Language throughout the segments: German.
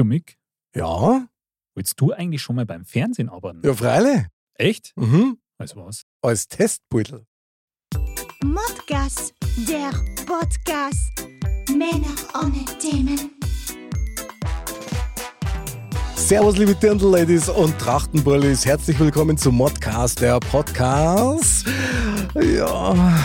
Du Mick, Ja, willst du eigentlich schon mal beim Fernsehen arbeiten? ja, freilich. Echt? Mhm. Also was? Als Testbeutel. Modcast, der Podcast. Männer ohne Themen. Servus, liebe Dirndl-Ladies und Trachtenbullis. Herzlich willkommen zum Modcast, der Podcast. Ja,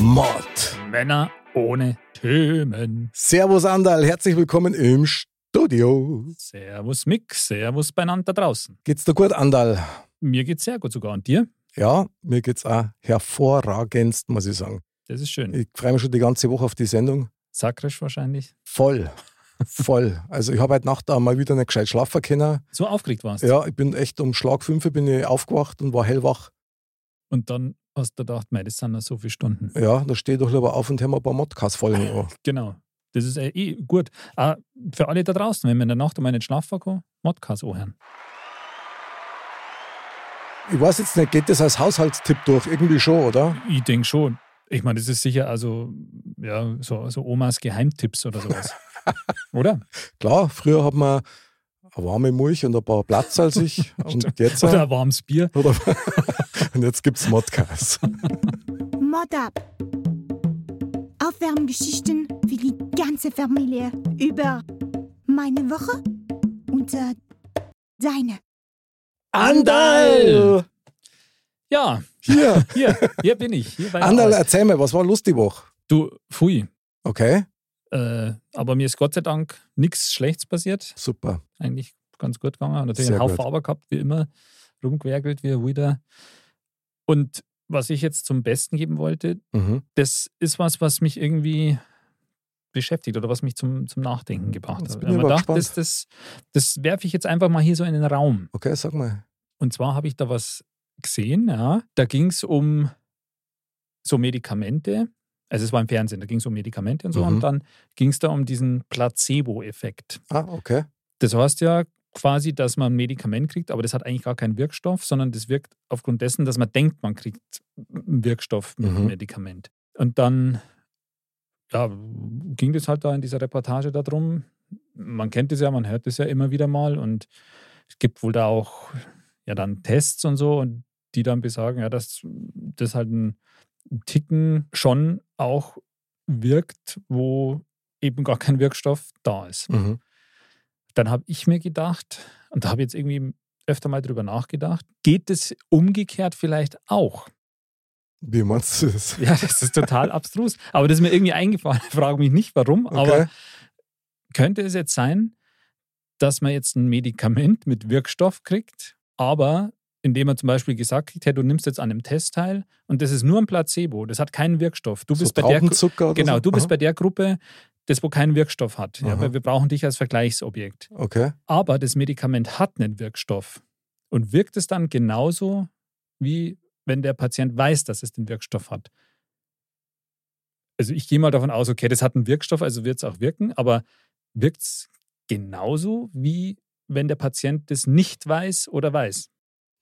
Mod. Männer ohne Themen. Servus, Andal. Herzlich willkommen im Studio. Servus Mick, Servus beieinander da draußen. Geht's dir gut, Andal? Mir geht's sehr gut sogar. Und dir? Ja, mir geht's auch hervorragendst, muss ich sagen. Das ist schön. Ich freue mich schon die ganze Woche auf die Sendung. Sakrisch wahrscheinlich. Voll. Voll. Also ich habe heute Nacht auch mal wieder nicht gescheit schlafen können. So aufgeregt warst. Ja, ich bin echt um Schlag 5 bin ich aufgewacht und war hellwach. Und dann hast du gedacht, mei, das sind noch so viele Stunden. Ja, da stehe ich doch lieber auf und höre mir ein paar Modcast-Folgen an. Genau. Das ist äh, eh gut. Auch für alle da draußen, wenn man in der Nacht einmal nicht schlafen kann, Modcast anhören. Ich weiß jetzt nicht, geht das als Haushaltstipp durch? Irgendwie schon, oder? Ich denke schon. Ich meine, das ist sicher also ja, so, so Omas Geheimtipps oder sowas. oder? Klar, früher hat man eine warme Milch und ein paar Platz als ich. und jetzt, Oder ein warmes Bier. oder, und jetzt gibt es Modcast. Mod ab. Aufwärmgeschichten für die ganze Familie über meine Woche und äh, deine. Andal! Ja, Hier, hier, hier bin ich. Hier Andal, erzähl mir, was war lustig Woche? Du, pfui. Okay, Äh, aber mir ist Gott sei Dank nichts Schlechtes passiert. super. Eigentlich ganz gut gegangen. Natürlich Sehr einen Haufen. Arbeit gehabt, wie immer. Rumgewerkelt, wie wieder. Und was ich jetzt zum Besten geben wollte, Mhm. das ist was, was mich irgendwie beschäftigt oder was mich zum, zum Nachdenken gebracht Jetzt hat. Ich gedacht, das, das, das werfe ich jetzt einfach mal hier so in den Raum. Okay, sag mal. Und zwar habe ich da was gesehen, ja. Da ging es um so Medikamente. Also es war im Fernsehen, da ging es um Medikamente und so. Mhm. Und dann ging es da um diesen Placebo-Effekt. Ah, okay. Das heißt ja quasi, dass man ein Medikament kriegt, aber das hat eigentlich gar keinen Wirkstoff, sondern das wirkt aufgrund dessen, dass man denkt, man kriegt einen Wirkstoff mit dem Mhm. Medikament. Und dann ja, ging das halt da in dieser Reportage darum. Man kennt es ja, man hört es ja immer wieder mal und es gibt wohl da auch ja dann Tests und so und die dann besagen, ja, dass das halt ein Ticken schon auch wirkt, wo eben gar kein Wirkstoff da ist Mhm. Dann habe ich mir gedacht, und da habe ich jetzt irgendwie öfter mal drüber nachgedacht, geht es umgekehrt vielleicht auch? Wie meinst du das? Ja, das ist total abstrus. Aber das ist mir irgendwie eingefallen. Ich frage mich nicht warum, Okay. aber könnte es jetzt sein, dass man jetzt ein Medikament mit Wirkstoff kriegt, aber indem man zum Beispiel gesagt kriegt, hey, du nimmst jetzt an einem Test teil und das ist nur ein Placebo, das hat keinen Wirkstoff. Du so bist bei der oder Genau, du bist Aha. bei der Gruppe, das wo keinen Wirkstoff hat. Ja, weil wir brauchen dich als Vergleichsobjekt. Okay. Aber das Medikament hat einen Wirkstoff und wirkt es dann genauso, wie wenn der Patient weiß, dass es den Wirkstoff hat. Also ich gehe mal davon aus, okay, das hat einen Wirkstoff, also wird es auch wirken, aber wirkt es genauso, wie wenn der Patient das nicht weiß oder weiß?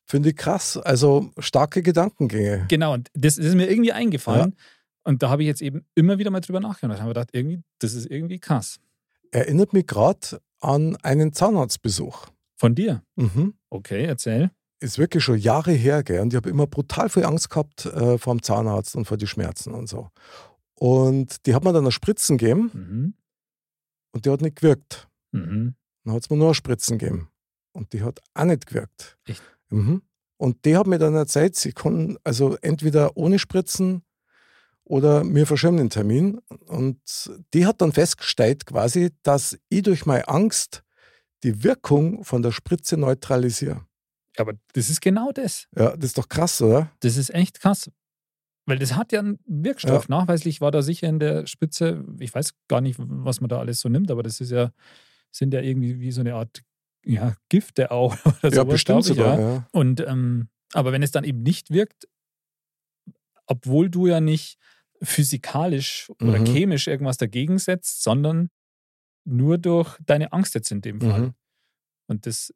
Finde ich krass. Also starke Gedankengänge. Genau, und das, das ist mir irgendwie eingefallen. Und da habe ich jetzt eben immer wieder mal drüber nachgedacht. Da habe ich gedacht, irgendwie, das ist irgendwie krass. Erinnert mich gerade an einen Zahnarztbesuch. Von dir. Mhm. Okay, erzähl. Ist wirklich schon Jahre her, gell? Und ich habe immer brutal viel Angst gehabt äh, vor dem Zahnarzt und vor die Schmerzen und so. Und die hat mir dann eine Spritzen gegeben Mhm. und die hat nicht gewirkt. Mhm. Dann hat es mir nur eine Spritzen gegeben. Und die hat auch nicht gewirkt. Echt? Mhm. Und die hat mir dann erzählt, sie konnten also entweder ohne Spritzen oder mir verschirmen den Termin. Und die hat dann festgestellt quasi, dass ich durch meine Angst die Wirkung von der Spritze neutralisiere. Aber das ist genau das. Ja, das ist doch krass, oder? Das ist echt krass. Weil das hat ja einen Wirkstoff. Nachweislich war da sicher in der Spitze, ich weiß gar nicht, was man da alles so nimmt, aber das ist ja, sind ja irgendwie wie so eine Art ja, Gifte auch. Oder ja, bestimmt sogar. Ja. Ja. Und ähm, aber wenn es dann eben nicht wirkt, obwohl du ja nicht physikalisch oder Mhm. chemisch irgendwas dagegen setzt, sondern nur durch deine Angst jetzt in dem Fall. Mhm. Und das,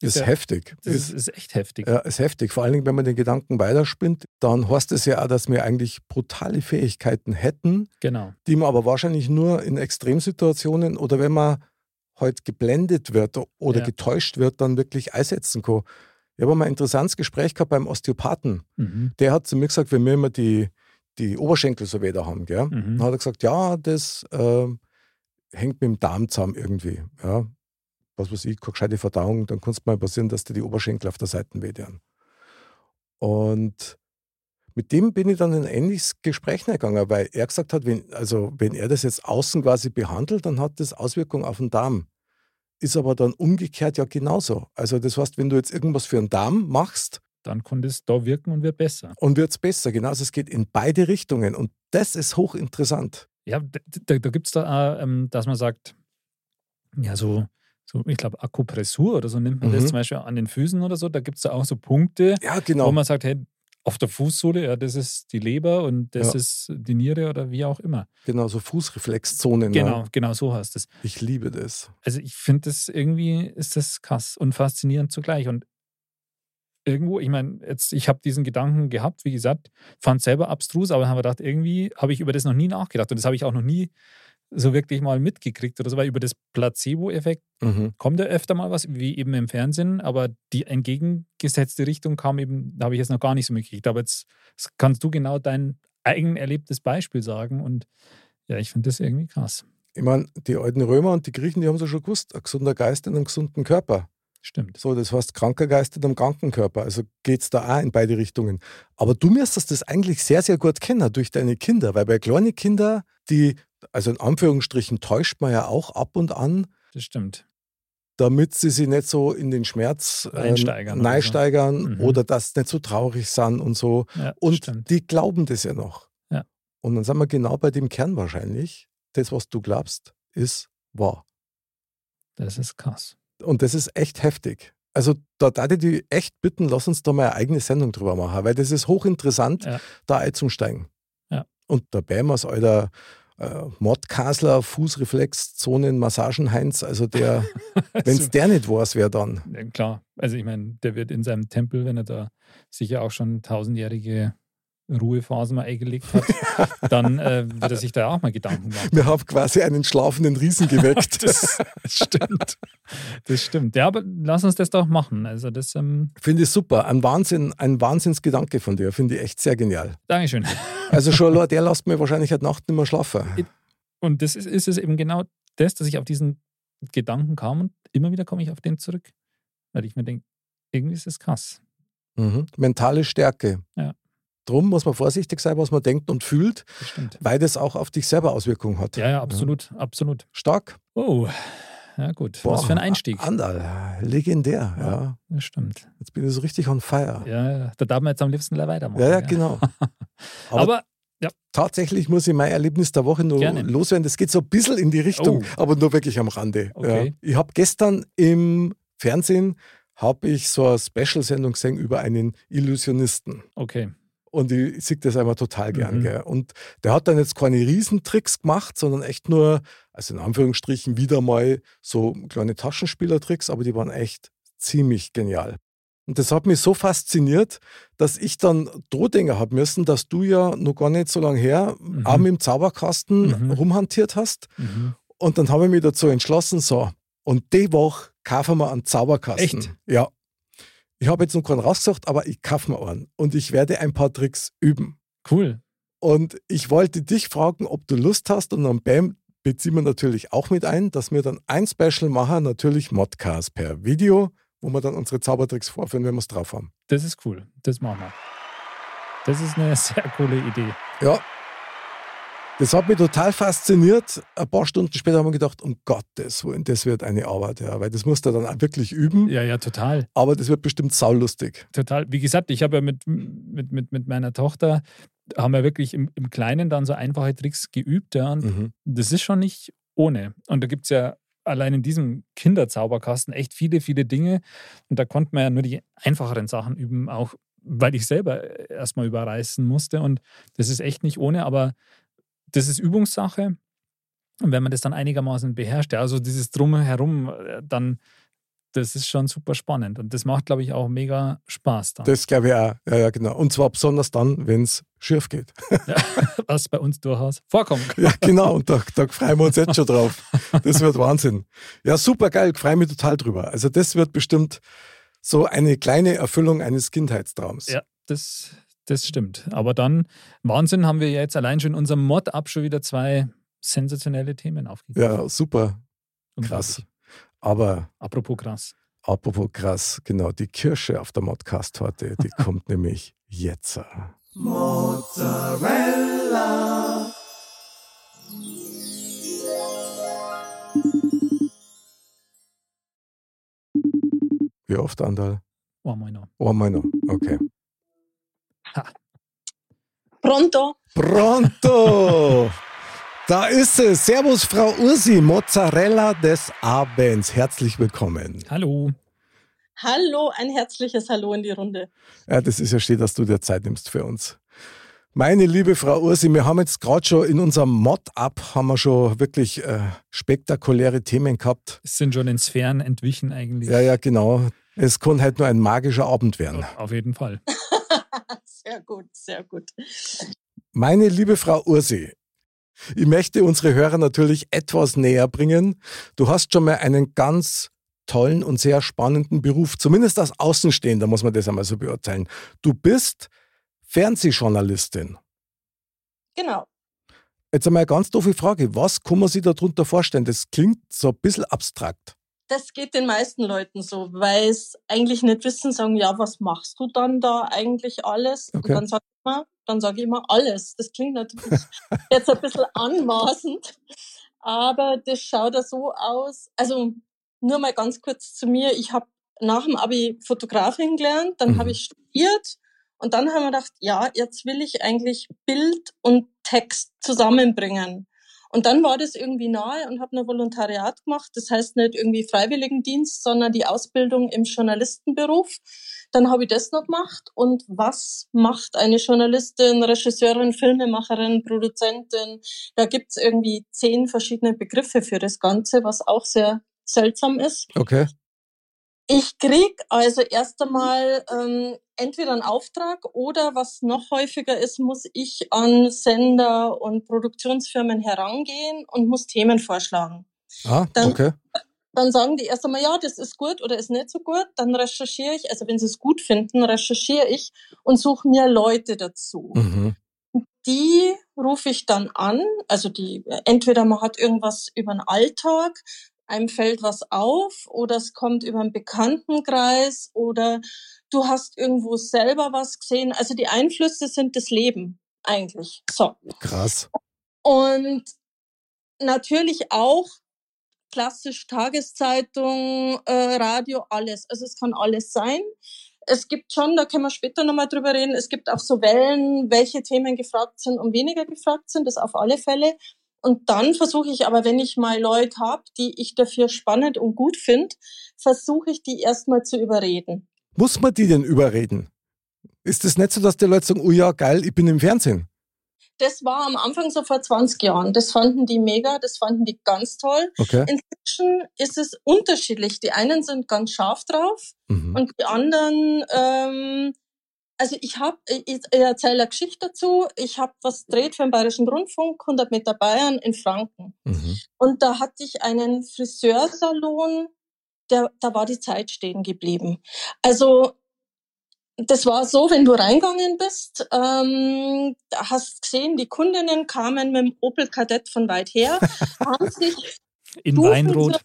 Ist ja- heftig. das ist, ist, ist echt heftig. ja, ist heftig. Vor allen Dingen, wenn man den Gedanken weiterspinnt, dann heißt es ja auch, dass wir eigentlich brutale Fähigkeiten hätten, Genau. die man aber wahrscheinlich nur in Extremsituationen oder wenn man halt geblendet wird oder Ja. getäuscht wird, dann wirklich einsetzen kann. Ich habe mal ein interessantes Gespräch gehabt beim Osteopathen. Mhm. Der hat zu mir gesagt, wenn wir immer die, die Oberschenkel so weh da haben, gell? Mhm. dann hat er gesagt, ja, das ähm, hängt mit dem Darm zusammen irgendwie. Ja. Was weiß ich, keine gescheite Verdauung, dann kann es mal passieren, dass dir die Oberschenkel auf der Seite wehtun. Und mit dem bin ich dann in ein ähnliches Gespräch gegangen, weil er gesagt hat, wenn, also wenn er das jetzt außen quasi behandelt, dann hat das Auswirkungen auf den Darm. Ist aber dann umgekehrt ja genauso. Also das heißt, wenn du jetzt irgendwas für den Darm machst, Dann konnte es da wirken und wird besser. und wird es besser. Genau, also es geht in beide Richtungen. Und das ist hochinteressant. Ja, da, da, da gibt es da, auch, ähm, dass man sagt, ja, so, so ich glaube, Akupressur oder so nimmt man das Mhm. zum Beispiel an den Füßen oder so. Da gibt es da auch so Punkte, Ja, wo genau. man sagt, hey, auf der Fußsohle, ja, das ist die Leber und das Ja. ist die Niere oder wie auch immer. Genau, so Fußreflexzonen. Genau, Ja. genau so heißt es. Ich liebe das. Also ich finde das irgendwie, ist das krass und faszinierend zugleich. Und irgendwo, ich meine, jetzt, ich habe diesen Gedanken gehabt, wie gesagt, fand es selber abstrus, aber habe gedacht, irgendwie habe ich über das noch nie nachgedacht. Und das habe ich auch noch nie so wirklich mal mitgekriegt oder so, weil über das Placebo-Effekt Mhm. kommt ja öfter mal was, wie eben im Fernsehen, aber die entgegengesetzte Richtung kam eben, da habe ich jetzt noch gar nicht so mitgekriegt. Aber jetzt kannst du genau dein eigen erlebtes Beispiel sagen und ja, ich finde das irgendwie krass. Ich meine, die alten Römer und die Griechen, die haben es ja schon gewusst, ein gesunder Geist in einem gesunden Körper. Stimmt. So, das heißt, kranker Geist in einem kranken Körper. Also geht es da auch in beide Richtungen. Aber du müsstest das eigentlich sehr, sehr gut kennen durch deine Kinder, weil bei kleinen Kindern, die, also in Anführungsstrichen, täuscht man ja auch ab und an, Das stimmt. damit sie sich nicht so in den Schmerz ähm, Einsteigern oder so. neisteigern Mhm. oder dass sie nicht so traurig sind und so. Ja, Und stimmt. die glauben das ja noch. Ja. Und dann sind wir genau bei dem Kern wahrscheinlich. Das, was du glaubst, ist wahr. Das ist krass. Und das ist echt heftig. Also da darf ich die echt bitten, lass uns da mal eine eigene Sendung drüber machen, weil das ist hochinteressant, Ja. da einzusteigen. Ja. Und der Bämers, alter äh, Mordkasler, Fußreflexzonen, Massagenheinz, also der, wenn es Also, der nicht weiß, wer dann? ja, klar. Also ich meine, der wird in seinem Tempel, wenn er da sicher auch schon tausendjährige Ruhephasen mal eingelegt hat, dann äh, wird er sich da auch mal Gedanken machen. Wir haben quasi einen schlafenden Riesen geweckt. Das, das stimmt. Das stimmt. Ja, aber lass uns das doch machen. Also das, ähm, Finde ich super. Ein Wahnsinn, ein Wahnsinnsgedanke von dir. Finde ich echt sehr genial. Dankeschön. Also schon allein der lässt mir wahrscheinlich heute Nacht nicht mehr schlafen. Und das ist, ist es eben genau das, dass ich auf diesen Gedanken kam und immer wieder komme ich auf den zurück. Weil ich mir denke, irgendwie ist das krass. Mhm. Mentale Stärke. Ja. Drum muss man vorsichtig sein, was man denkt und fühlt, Das stimmt. weil das auch auf dich selber Auswirkungen hat. Ja, ja, absolut, absolut. Stark. Oh, ja gut. Was für ein Einstieg. Andal, legendär. Ja. Ja. Das stimmt. Jetzt bin ich so richtig on fire. Ja, ja. da darf man jetzt am liebsten weitermachen. Ja, ja, genau. Aber, Aber, tatsächlich muss ich mein Erlebnis der Woche nur Gerne. loswerden. Das geht so ein bisschen in die Richtung, Oh. aber nur wirklich am Rande. Okay. Ja. Ich habe gestern im Fernsehen habe ich so eine Special-Sendung gesehen über einen Illusionisten. okay. Und ich sehe das einmal total gern. Mhm. Gell? Und der hat dann jetzt keine Riesentricks gemacht, sondern echt nur, also in Anführungsstrichen, wieder mal so kleine Taschenspielertricks, aber die waren echt ziemlich genial. Und das hat mich so fasziniert, dass ich dann Drohdinger haben müssen, dass du ja noch gar nicht so lange her Mhm. auch mit dem Zauberkasten Mhm. rumhantiert hast. Mhm. Und dann habe ich mich dazu entschlossen, so, und die Woche kaufen wir einen Zauberkasten. Echt? Ja. Ich habe jetzt noch keinen rausgesucht, aber ich kaufe mir einen. Und ich werde ein paar Tricks üben. Cool. Und ich wollte dich fragen, ob du Lust hast. Und dann Bam beziehen wir natürlich auch mit ein, dass wir dann ein Special machen, natürlich Modcast per Video, wo wir dann unsere Zaubertricks vorführen, wenn wir es drauf haben. Das ist cool. Das machen wir. Das ist eine sehr coole Idee. Ja. Das hat mich total fasziniert. Ein paar Stunden später haben wir gedacht, um Gottes Willen, das wird eine Arbeit, ja, weil das musst du dann auch wirklich üben. Ja, ja, total. Aber das wird bestimmt saulustig. Total. Wie gesagt, ich habe ja mit, mit, mit, mit meiner Tochter, haben wir wirklich im, im Kleinen dann so einfache Tricks geübt. Ja, und Mhm. das ist schon nicht ohne. Und da gibt es ja allein in diesem Kinderzauberkasten echt viele, viele Dinge. Und da konnte man ja nur die einfacheren Sachen üben, auch weil ich selber erstmal überreißen musste. Und das ist echt nicht ohne, aber das ist Übungssache. Und wenn man das dann einigermaßen beherrscht, ja, also dieses Drumherum, äh, dann das ist schon super spannend. Und das macht, glaube ich, auch mega Spaß dann. Das glaube ich auch. Ja, ja, genau. Und zwar besonders dann, wenn es schief geht. Ja, was bei uns durchaus vorkommt. Ja, genau. Und da, da freuen wir uns jetzt schon drauf. Das wird Wahnsinn. Ja, super geil. Ich freue mich total drüber. Also, das wird bestimmt so eine kleine Erfüllung eines Kindheitstraums. Ja, das, das stimmt. Aber dann, Wahnsinn, haben wir jetzt allein schon in unserem Mod-Up schon wieder zwei sensationelle Themen aufgegeben. Ja, super. Krass. Aber. Apropos krass. Apropos krass, genau. Die Kirsche auf der Modcast-Torte, die kommt nämlich jetzt. Mozzarella. Wie oft, Andal? Einmal noch. Einmal noch, okay. Ha. Pronto. Pronto. Da ist es. Servus, Frau Ursi, Mozzarella des Abends. Herzlich willkommen. Hallo. Hallo, ein herzliches Hallo in die Runde. Ja, das ist ja schön, dass du dir Zeit nimmst für uns. Meine liebe Frau Ursi, wir haben jetzt gerade schon in unserem Mod-Up haben wir schon wirklich äh, spektakuläre Themen gehabt. Es sind schon in Sphären entwichen eigentlich. Ja, ja, genau. Es kann halt nur ein magischer Abend werden. Auf jeden Fall. sehr gut, sehr gut. Meine liebe Frau Ursi, ich möchte unsere Hörer natürlich etwas näher bringen. Du hast schon mal einen ganz tollen und sehr spannenden Beruf, zumindest als Außenstehender muss man das einmal so beurteilen. Du bist Fernsehjournalistin. Genau. Jetzt einmal eine ganz doofe Frage. Was kann man sich darunter vorstellen? Das klingt so ein bisschen abstrakt. Das geht den meisten Leuten so, weil es eigentlich nicht wissen, sagen, ja, was machst du dann da eigentlich alles? Okay. Und dann sagt man, dann sage ich immer alles. Das klingt natürlich jetzt ein bisschen anmaßend, aber das schaut ja so aus. Also nur mal ganz kurz zu mir. Ich habe nach dem Abi Fotografin gelernt, dann mhm. habe ich studiert und dann haben wir gedacht, ja, jetzt will ich eigentlich Bild und Text zusammenbringen. Und dann war das irgendwie nahe und habe ein Volontariat gemacht. Das heißt nicht irgendwie Freiwilligendienst, sondern die Ausbildung im Journalistenberuf. Dann habe ich das noch gemacht. Und was macht eine Journalistin, Regisseurin, Filmemacherin, Produzentin? Da gibt's irgendwie zehn verschiedene Begriffe für das Ganze, was auch sehr seltsam ist. Okay. Ich krieg also erst einmal ähm, entweder einen Auftrag oder was noch häufiger ist, muss ich an Sender und Produktionsfirmen herangehen und muss Themen vorschlagen. Ah, dann, okay. Dann sagen die erst einmal, ja, das ist gut oder ist nicht so gut. Dann recherchiere ich, also wenn sie es gut finden, recherchiere ich und suche mir Leute dazu. Mhm. Die rufe ich dann an, also die, entweder man hat irgendwas über den Alltag, einem fällt was auf oder es kommt über einen Bekanntenkreis oder du hast irgendwo selber was gesehen. Also die Einflüsse sind das Leben eigentlich. So. Krass. Und natürlich auch klassisch Tageszeitung, äh, Radio, alles. Also es kann alles sein. Es gibt schon, da können wir später nochmal drüber reden, es gibt auch so Wellen, welche Themen gefragt sind und weniger gefragt sind, das auf alle Fälle. Und dann versuche ich aber, wenn ich mal Leute habe, die ich dafür spannend und gut finde, versuche ich die erstmal zu überreden. Muss man die denn überreden? Ist es nicht so, dass die Leute sagen, oh ja, geil, ich bin im Fernsehen? Das war am Anfang so vor 20 Jahren. Das fanden die mega, das fanden die ganz toll. Okay. Inzwischen ist es unterschiedlich. Die einen sind ganz scharf drauf mhm. und die anderen, ähm, also ich habe, ich, ich erzähle eine Geschichte dazu. Ich habe was dreht für den Bayerischen Rundfunk, 100 Meter Bayern in Franken. Mhm. Und da hatte ich einen Friseursalon der, da war die Zeit stehen geblieben. Also das war so, wenn du reingegangen bist, ähm, hast gesehen, die Kundinnen kamen mit dem Opel Kadett von weit her, haben sich in Weinrot.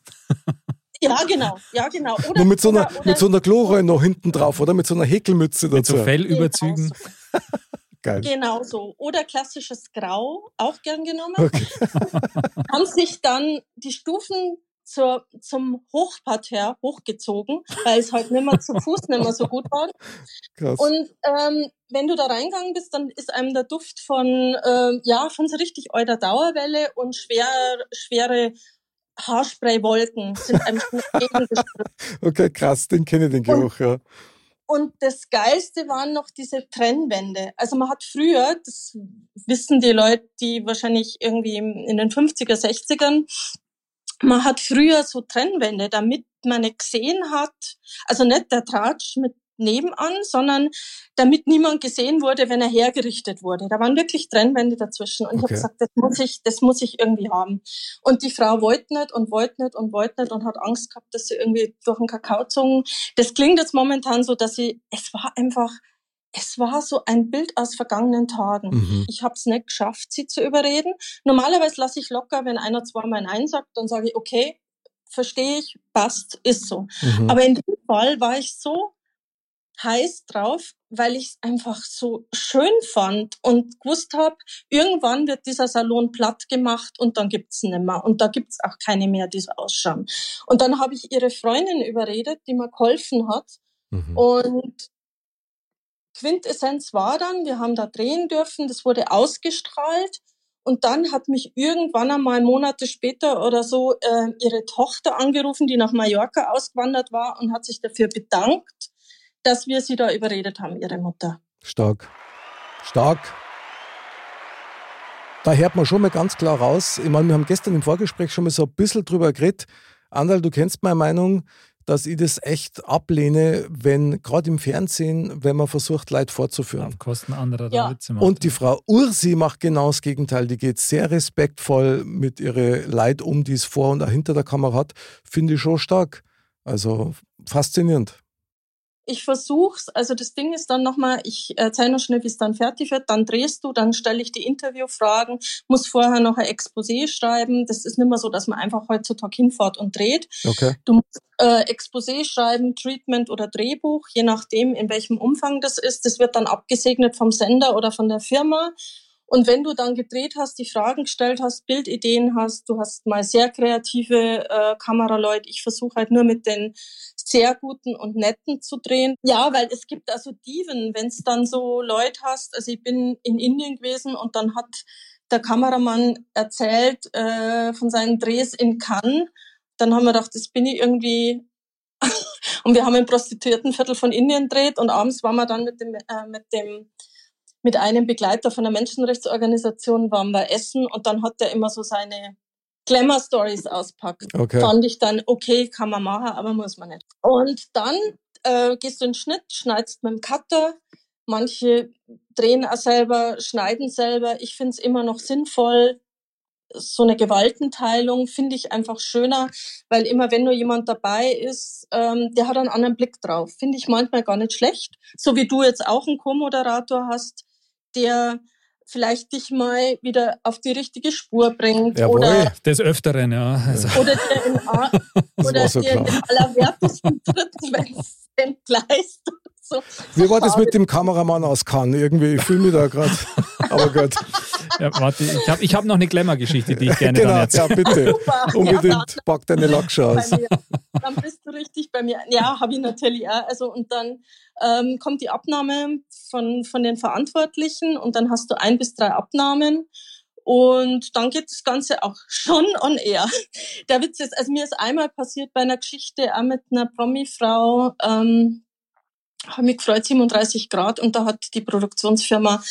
Ja, genau, ja, genau. Oder, Nur mit so einer, oder, mit so einer Chlorreue noch hinten drauf, oder? Mit so einer Häkelmütze dazu. Mit so Fellüberzügen. Genau Geil. Genau so. Oder klassisches Grau, auch gern genommen. Okay. haben sich dann die Stufen zur, zum Hochparterre hochgezogen, weil es halt nicht mehr zu Fuß nicht mehr so gut war. Krass. Und ähm, wenn du da reingegangen bist, dann ist einem der Duft von, ähm, ja, von so richtig eurer Dauerwelle und schwer, schwere Haarspraywolken sind einem schon Okay, krass, den kenne ich, den Geruch, ja. Und das Geilste waren noch diese Trennwände. Also man hat früher, das wissen die Leute, die wahrscheinlich irgendwie in den 50er, 60ern man hat früher so Trennwände, damit man nicht gesehen hat, also nicht der Tratsch mit nebenan, sondern damit niemand gesehen wurde, wenn er hergerichtet wurde. Da waren wirklich Trennwände dazwischen. Und okay. ich habe gesagt, das muss ich, das muss ich irgendwie haben. Und die Frau wollte nicht und wollte nicht und wollte nicht und hat Angst gehabt, dass sie irgendwie durch den Kakao zogen. Das klingt jetzt momentan so, dass sie, es war einfach, es war so ein Bild aus vergangenen Tagen. Mhm. Ich habe es nicht geschafft, sie zu überreden. Normalerweise lasse ich locker, wenn einer zweimal Nein sagt, dann sage ich, okay, verstehe ich, passt, ist so. Mhm. Aber in dem Fall war ich so heiß drauf, weil ich es einfach so schön fand und gewusst habe, irgendwann wird dieser Salon platt gemacht und dann gibt's nicht mehr. Und da gibt's auch keine mehr, die so ausschauen. Und dann habe ich ihre Freundin überredet, die mir geholfen hat. Mhm. Und Quintessenz war dann, wir haben da drehen dürfen, das wurde ausgestrahlt. Und dann hat mich irgendwann einmal Monate später oder so äh, ihre Tochter angerufen, die nach Mallorca ausgewandert war und hat sich dafür bedankt, dass wir sie da überredet haben, ihre Mutter. Stark. Stark. Da hört man schon mal ganz klar raus. Ich meine, wir haben gestern im Vorgespräch schon mal so ein bisschen drüber geredet. Andal, du kennst meine Meinung dass ich das echt ablehne, wenn gerade im Fernsehen, wenn man versucht, Leid vorzuführen. Auf Kosten anderer ja. Witze macht. Und die Frau Ursi macht genau das Gegenteil. Die geht sehr respektvoll mit ihren Leid um, die es vor und auch hinter der Kamera hat. Finde ich schon stark. Also faszinierend ich versuch's. Also das Ding ist dann nochmal, ich erzähle noch schnell, wie es dann fertig wird. Dann drehst du, dann stelle ich die Interviewfragen, muss vorher noch ein Exposé schreiben. Das ist nicht mehr so, dass man einfach heutzutage hinfährt und dreht. Okay. Du musst äh, Exposé schreiben, Treatment oder Drehbuch, je nachdem, in welchem Umfang das ist. Das wird dann abgesegnet vom Sender oder von der Firma. Und wenn du dann gedreht hast, die Fragen gestellt hast, Bildideen hast, du hast mal sehr kreative äh, Kameraleute. Ich versuche halt nur mit den sehr guten und netten zu drehen. Ja, weil es gibt also Diven, wenn es dann so Leute hast. Also ich bin in Indien gewesen und dann hat der Kameramann erzählt äh, von seinen Drehs in Cannes. Dann haben wir gedacht, das bin ich irgendwie. und wir haben im Prostituiertenviertel von Indien gedreht und abends waren wir dann mit dem, äh, mit dem mit einem Begleiter von einer Menschenrechtsorganisation waren wir essen und dann hat er immer so seine Glamour Stories auspackt. Okay. Fand ich dann, okay, kann man machen, aber muss man nicht. Und dann äh, gehst du in den Schnitt, schneidest mit dem Cutter. Manche drehen auch selber, schneiden selber. Ich finde es immer noch sinnvoll. So eine Gewaltenteilung finde ich einfach schöner, weil immer wenn nur jemand dabei ist, ähm, der hat einen anderen Blick drauf. Finde ich manchmal gar nicht schlecht. So wie du jetzt auch einen Co-Moderator hast, der vielleicht dich mal wieder auf die richtige Spur bringt. Jawohl, oder des Öfteren, ja. Also. Oder dir in, oder so dir in den allerwertesten Tritt, wenn es entgleist. So. Wie war das mit dem Kameramann aus Cannes? Irgendwie, ich fühle mich da gerade. Aber gut. Ja, warte, ich habe ich hab noch eine Glamour-Geschichte, die ich gerne genau, dann erzähle. Ja, bitte. Unbedingt. Ja, Pack deine Lacksche aus. Dann bist du richtig bei mir. Ja, habe ich natürlich auch. Also, und dann ähm, kommt die Abnahme von, von den Verantwortlichen und dann hast du ein bis drei Abnahmen. Und dann geht das Ganze auch schon on air. Der Witz ist, also mir ist einmal passiert bei einer Geschichte auch mit einer Promi-Frau, ähm, habe mich gefreut, 37 Grad, und da hat die Produktionsfirma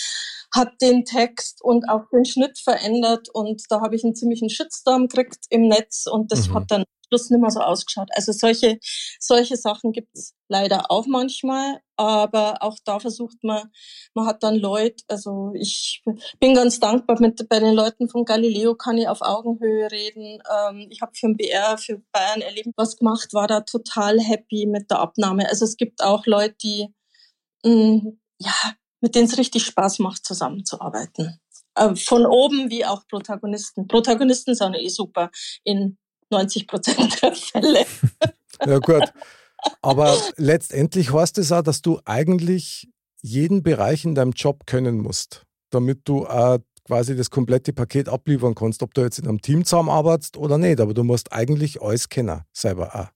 hat den Text und auch den Schnitt verändert und da habe ich einen ziemlichen Shitstorm gekriegt im Netz und das mhm. hat dann Schluss nicht mehr so ausgeschaut. Also solche, solche Sachen gibt es leider auch manchmal, aber auch da versucht man, man hat dann Leute, also ich bin ganz dankbar, mit, bei den Leuten von Galileo kann ich auf Augenhöhe reden. Ähm, ich habe für den BR, für Bayern erleben was gemacht, war da total happy mit der Abnahme. Also es gibt auch Leute, die, mh, mm, ja, mit denen es richtig Spaß macht, zusammenzuarbeiten. Äh, von oben wie auch Protagonisten. Protagonisten sind eh super in 90 Prozent der Fälle. ja gut. Aber letztendlich heißt es auch, dass du eigentlich jeden Bereich in deinem Job können musst, damit du auch quasi das komplette Paket abliefern kannst, ob du jetzt in einem Team zusammenarbeitest oder nicht. Aber du musst eigentlich alles kennen, selber auch.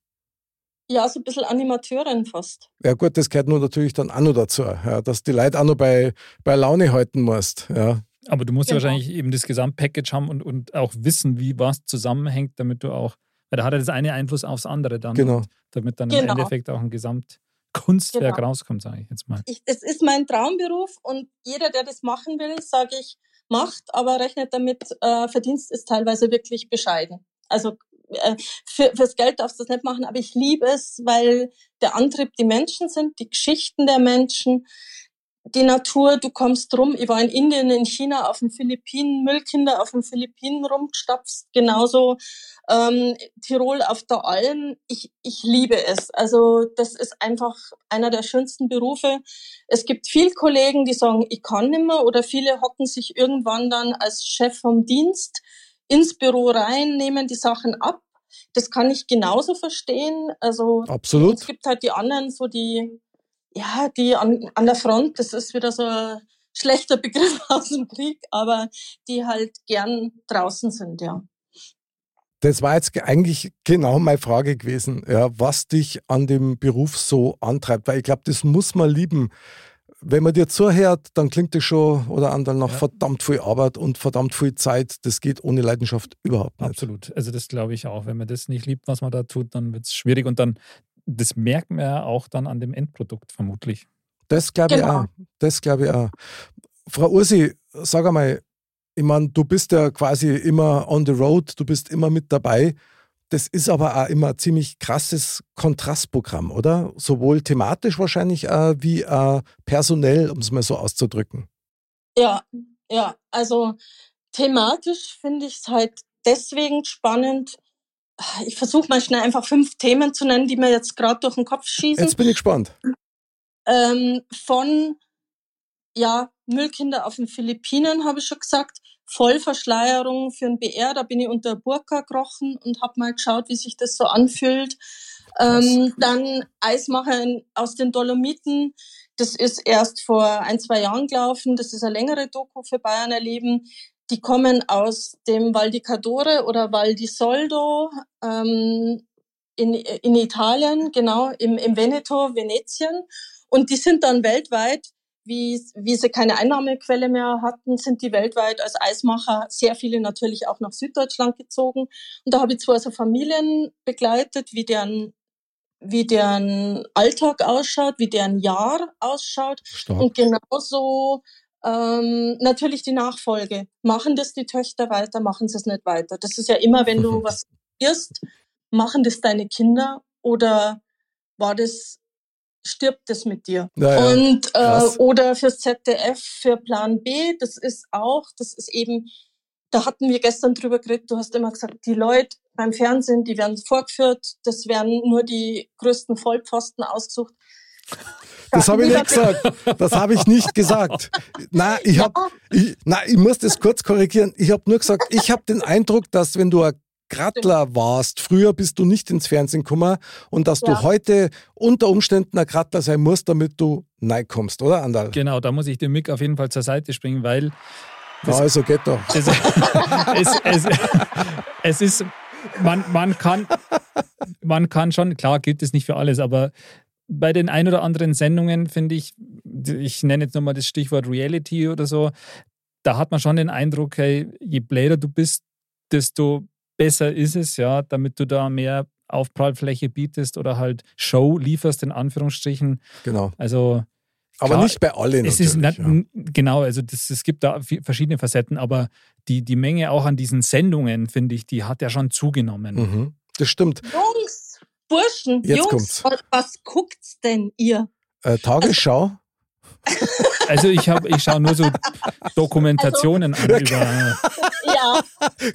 Ja, so ein bisschen Animateurin fast. Ja gut, das gehört nur natürlich dann auch noch dazu, ja, dass die Leute auch noch bei, bei Laune halten musst. Ja. Aber du musst genau. ja wahrscheinlich eben das Gesamtpackage haben und, und auch wissen, wie was zusammenhängt, damit du auch, weil da hat ja das eine Einfluss aufs andere dann. Genau. Damit dann genau. im Endeffekt auch ein Gesamtkunstwerk genau. rauskommt, sage ich jetzt mal. Ich, es ist mein Traumberuf und jeder, der das machen will, sage ich, macht, aber rechnet damit, äh, Verdienst ist teilweise wirklich bescheiden. Also äh, für, fürs Geld darfst du das nicht machen, aber ich liebe es, weil der Antrieb die Menschen sind, die Geschichten der Menschen, die Natur, du kommst rum. Ich war in Indien, in China, auf den Philippinen, Müllkinder auf den Philippinen rumgestapft, genauso ähm, Tirol auf der Alm. Ich, ich liebe es. Also das ist einfach einer der schönsten Berufe. Es gibt viele Kollegen, die sagen, ich kann nicht mehr oder viele hocken sich irgendwann dann als Chef vom Dienst ins Büro rein, nehmen die Sachen ab. Das kann ich genauso verstehen. Also Absolut. es gibt halt die anderen, so die ja, die an, an der Front, das ist wieder so ein schlechter Begriff aus dem Krieg, aber die halt gern draußen sind, ja. Das war jetzt eigentlich genau meine Frage gewesen, ja, was dich an dem Beruf so antreibt, weil ich glaube, das muss man lieben. Wenn man dir zuhört, dann klingt das schon oder andere nach ja. verdammt viel Arbeit und verdammt viel Zeit. Das geht ohne Leidenschaft überhaupt nicht. Absolut. Also das glaube ich auch. Wenn man das nicht liebt, was man da tut, dann wird es schwierig und dann das merkt man ja auch dann an dem Endprodukt vermutlich. Das glaube genau. ich auch. Das glaube ich auch. Frau Ursi, sag einmal, ich meine, du bist ja quasi immer on the road, du bist immer mit dabei. Das ist aber auch immer ein ziemlich krasses Kontrastprogramm, oder? Sowohl thematisch wahrscheinlich äh, wie äh, personell, um es mal so auszudrücken. Ja, ja, also thematisch finde ich es halt deswegen spannend, ich versuche mal schnell einfach fünf Themen zu nennen, die mir jetzt gerade durch den Kopf schießen. Jetzt bin ich gespannt. Ähm, von ja, Müllkinder auf den Philippinen, habe ich schon gesagt. Vollverschleierung für ein BR, da bin ich unter Burka gekrochen und habe mal geschaut, wie sich das so anfühlt. Ähm, dann Eismachen aus den Dolomiten, das ist erst vor ein, zwei Jahren gelaufen. Das ist eine längere Doku für Bayern erleben. Die kommen aus dem Val di Cadore oder Val di Soldo ähm, in, in Italien, genau, im, im Veneto, Venetien. Und die sind dann weltweit, wie, wie sie keine Einnahmequelle mehr hatten, sind die weltweit als Eismacher, sehr viele natürlich auch nach Süddeutschland gezogen. Und da habe ich zwar so Familien begleitet, wie deren wie deren Alltag ausschaut, wie deren Jahr ausschaut. Stark. Und genauso ähm, natürlich die Nachfolge. Machen das die Töchter weiter, machen sie es nicht weiter. Das ist ja immer, wenn du was wirst, machen das deine Kinder oder war das stirbt das mit dir. Ja, ja. Und äh, oder fürs ZDF für Plan B, das ist auch, das ist eben, da hatten wir gestern drüber geredet, du hast immer gesagt, die Leute beim Fernsehen, die werden vorgeführt, das werden nur die größten Vollpfosten ausgesucht. Das habe ich nicht gesagt. Das habe ich nicht gesagt. Na, ich habe, ich, na, ich muss das kurz korrigieren. Ich habe nur gesagt, ich habe den Eindruck, dass wenn du ein Grattler warst, früher bist du nicht ins Fernsehen gekommen und dass ja. du heute unter Umständen ein Grattler sein musst, damit du nein kommst, oder Andal? Genau, da muss ich dem Mick auf jeden Fall zur Seite springen, weil das, also geht doch. Es, es, es, es ist, man, man kann, man kann schon, klar gilt es nicht für alles, aber bei den ein oder anderen Sendungen finde ich, ich nenne jetzt nochmal das Stichwort Reality oder so, da hat man schon den Eindruck, hey, je bläder du bist, desto besser ist es, ja, damit du da mehr Aufprallfläche bietest oder halt Show lieferst, in Anführungsstrichen. Genau. Also. Aber klar, nicht bei allen. Es ist nicht, ja. Genau, also das, es gibt da verschiedene Facetten, aber die, die Menge auch an diesen Sendungen, finde ich, die hat ja schon zugenommen. Mhm. Das stimmt. Jungs, Burschen, Jetzt Jungs, kommt's. was, was guckt's denn ihr? Äh, Tagesschau? Also ich habe, ich schaue nur so Dokumentationen also, an über. Ja.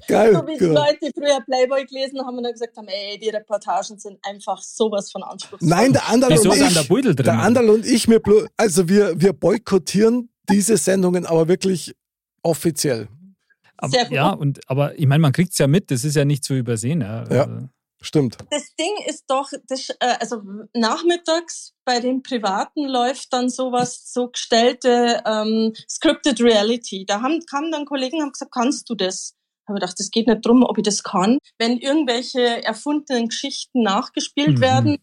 Geil. So wie genau. Leute, die früher Playboy gelesen haben und dann gesagt haben, ey, die Reportagen sind einfach sowas von anspruchsvoll. Nein, der Anderl und ich, der, Beutel drin? der Anderl und ich, wir, also wir, wir boykottieren diese Sendungen aber wirklich offiziell. Aber, ja, und, aber ich meine, man kriegt es ja mit, das ist ja nicht zu übersehen. Ja. ja. Stimmt. Das Ding ist doch, das, äh, also nachmittags bei den Privaten läuft dann sowas, so gestellte ähm, Scripted Reality. Da haben, kamen dann Kollegen und haben gesagt, kannst du das? Ich habe gedacht, es geht nicht drum, ob ich das kann. Wenn irgendwelche erfundenen Geschichten nachgespielt mhm. werden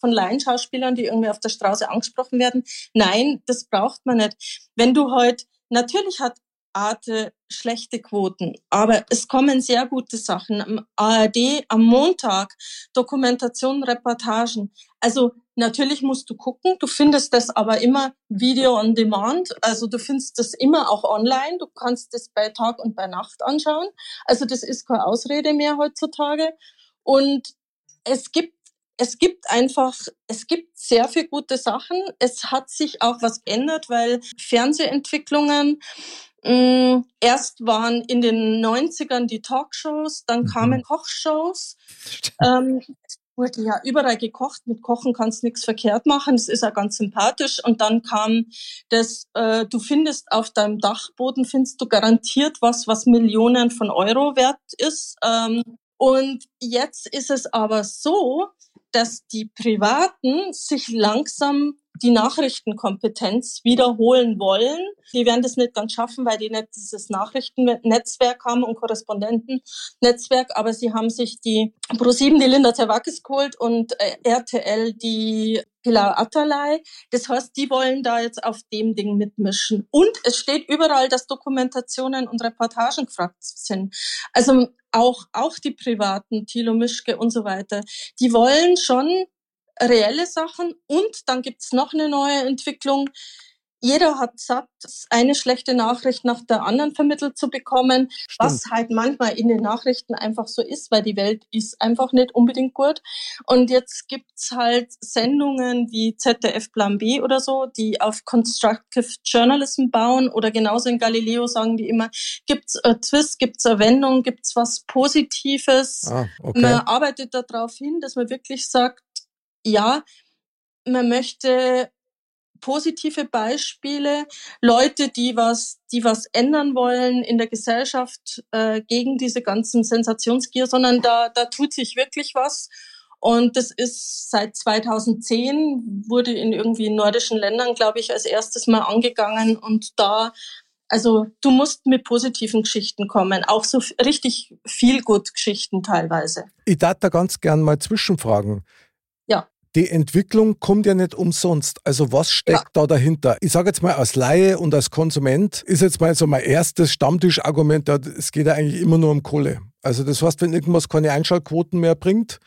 von Laienschauspielern, die irgendwie auf der Straße angesprochen werden, nein, das braucht man nicht. Wenn du heute, natürlich hat Arte schlechte Quoten. Aber es kommen sehr gute Sachen. Am ARD am Montag Dokumentation, Reportagen. Also natürlich musst du gucken. Du findest das aber immer Video on Demand. Also du findest das immer auch online. Du kannst das bei Tag und bei Nacht anschauen. Also das ist keine Ausrede mehr heutzutage. Und es gibt es gibt einfach, es gibt sehr viel gute Sachen. Es hat sich auch was geändert, weil Fernsehentwicklungen erst waren in den 90ern die Talkshows, dann mhm. kamen Kochshows. Ähm, es wurde ja überall gekocht. Mit Kochen kannst du nichts verkehrt machen. Das ist ja ganz sympathisch. Und dann kam das, äh, du findest auf deinem Dachboden, findest du garantiert was, was Millionen von Euro wert ist. Ähm, und jetzt ist es aber so, dass die Privaten sich langsam die Nachrichtenkompetenz wiederholen wollen. Die werden das nicht ganz schaffen, weil die nicht dieses Nachrichtennetzwerk haben und Korrespondentennetzwerk, aber sie haben sich die ProSieben die Linda Zerwakis geholt und äh, RTL die Pilar Atalay. Das heißt, die wollen da jetzt auf dem Ding mitmischen. Und es steht überall, dass Dokumentationen und Reportagen gefragt sind. Also auch, auch die Privaten, Thilo Mischke und so weiter, die wollen schon reelle Sachen. Und dann gibt's noch eine neue Entwicklung, jeder hat satt, eine schlechte Nachricht nach der anderen vermittelt zu bekommen, Stimmt. was halt manchmal in den Nachrichten einfach so ist, weil die Welt ist einfach nicht unbedingt gut. Und jetzt gibt's halt Sendungen wie ZDF Plan B oder so, die auf Constructive Journalism bauen oder genauso in Galileo sagen die immer, gibt's a Twist, gibt's eine Wendung, gibt's was Positives. Ah, okay. Man arbeitet darauf hin, dass man wirklich sagt, ja, man möchte positive Beispiele, Leute, die was, die was ändern wollen in der Gesellschaft äh, gegen diese ganzen Sensationsgier, sondern da, da tut sich wirklich was. Und das ist seit 2010 wurde in irgendwie nordischen Ländern, glaube ich, als erstes mal angegangen und da also du musst mit positiven Geschichten kommen, auch so richtig viel gut Geschichten teilweise. Ich darf da ganz gern mal zwischenfragen. Die Entwicklung kommt ja nicht umsonst. Also was steckt ja. da dahinter? Ich sage jetzt mal als Laie und als Konsument ist jetzt mal so mein erstes Stammtischargument, es geht ja eigentlich immer nur um Kohle. Also das heißt, wenn irgendwas keine Einschaltquoten mehr bringt,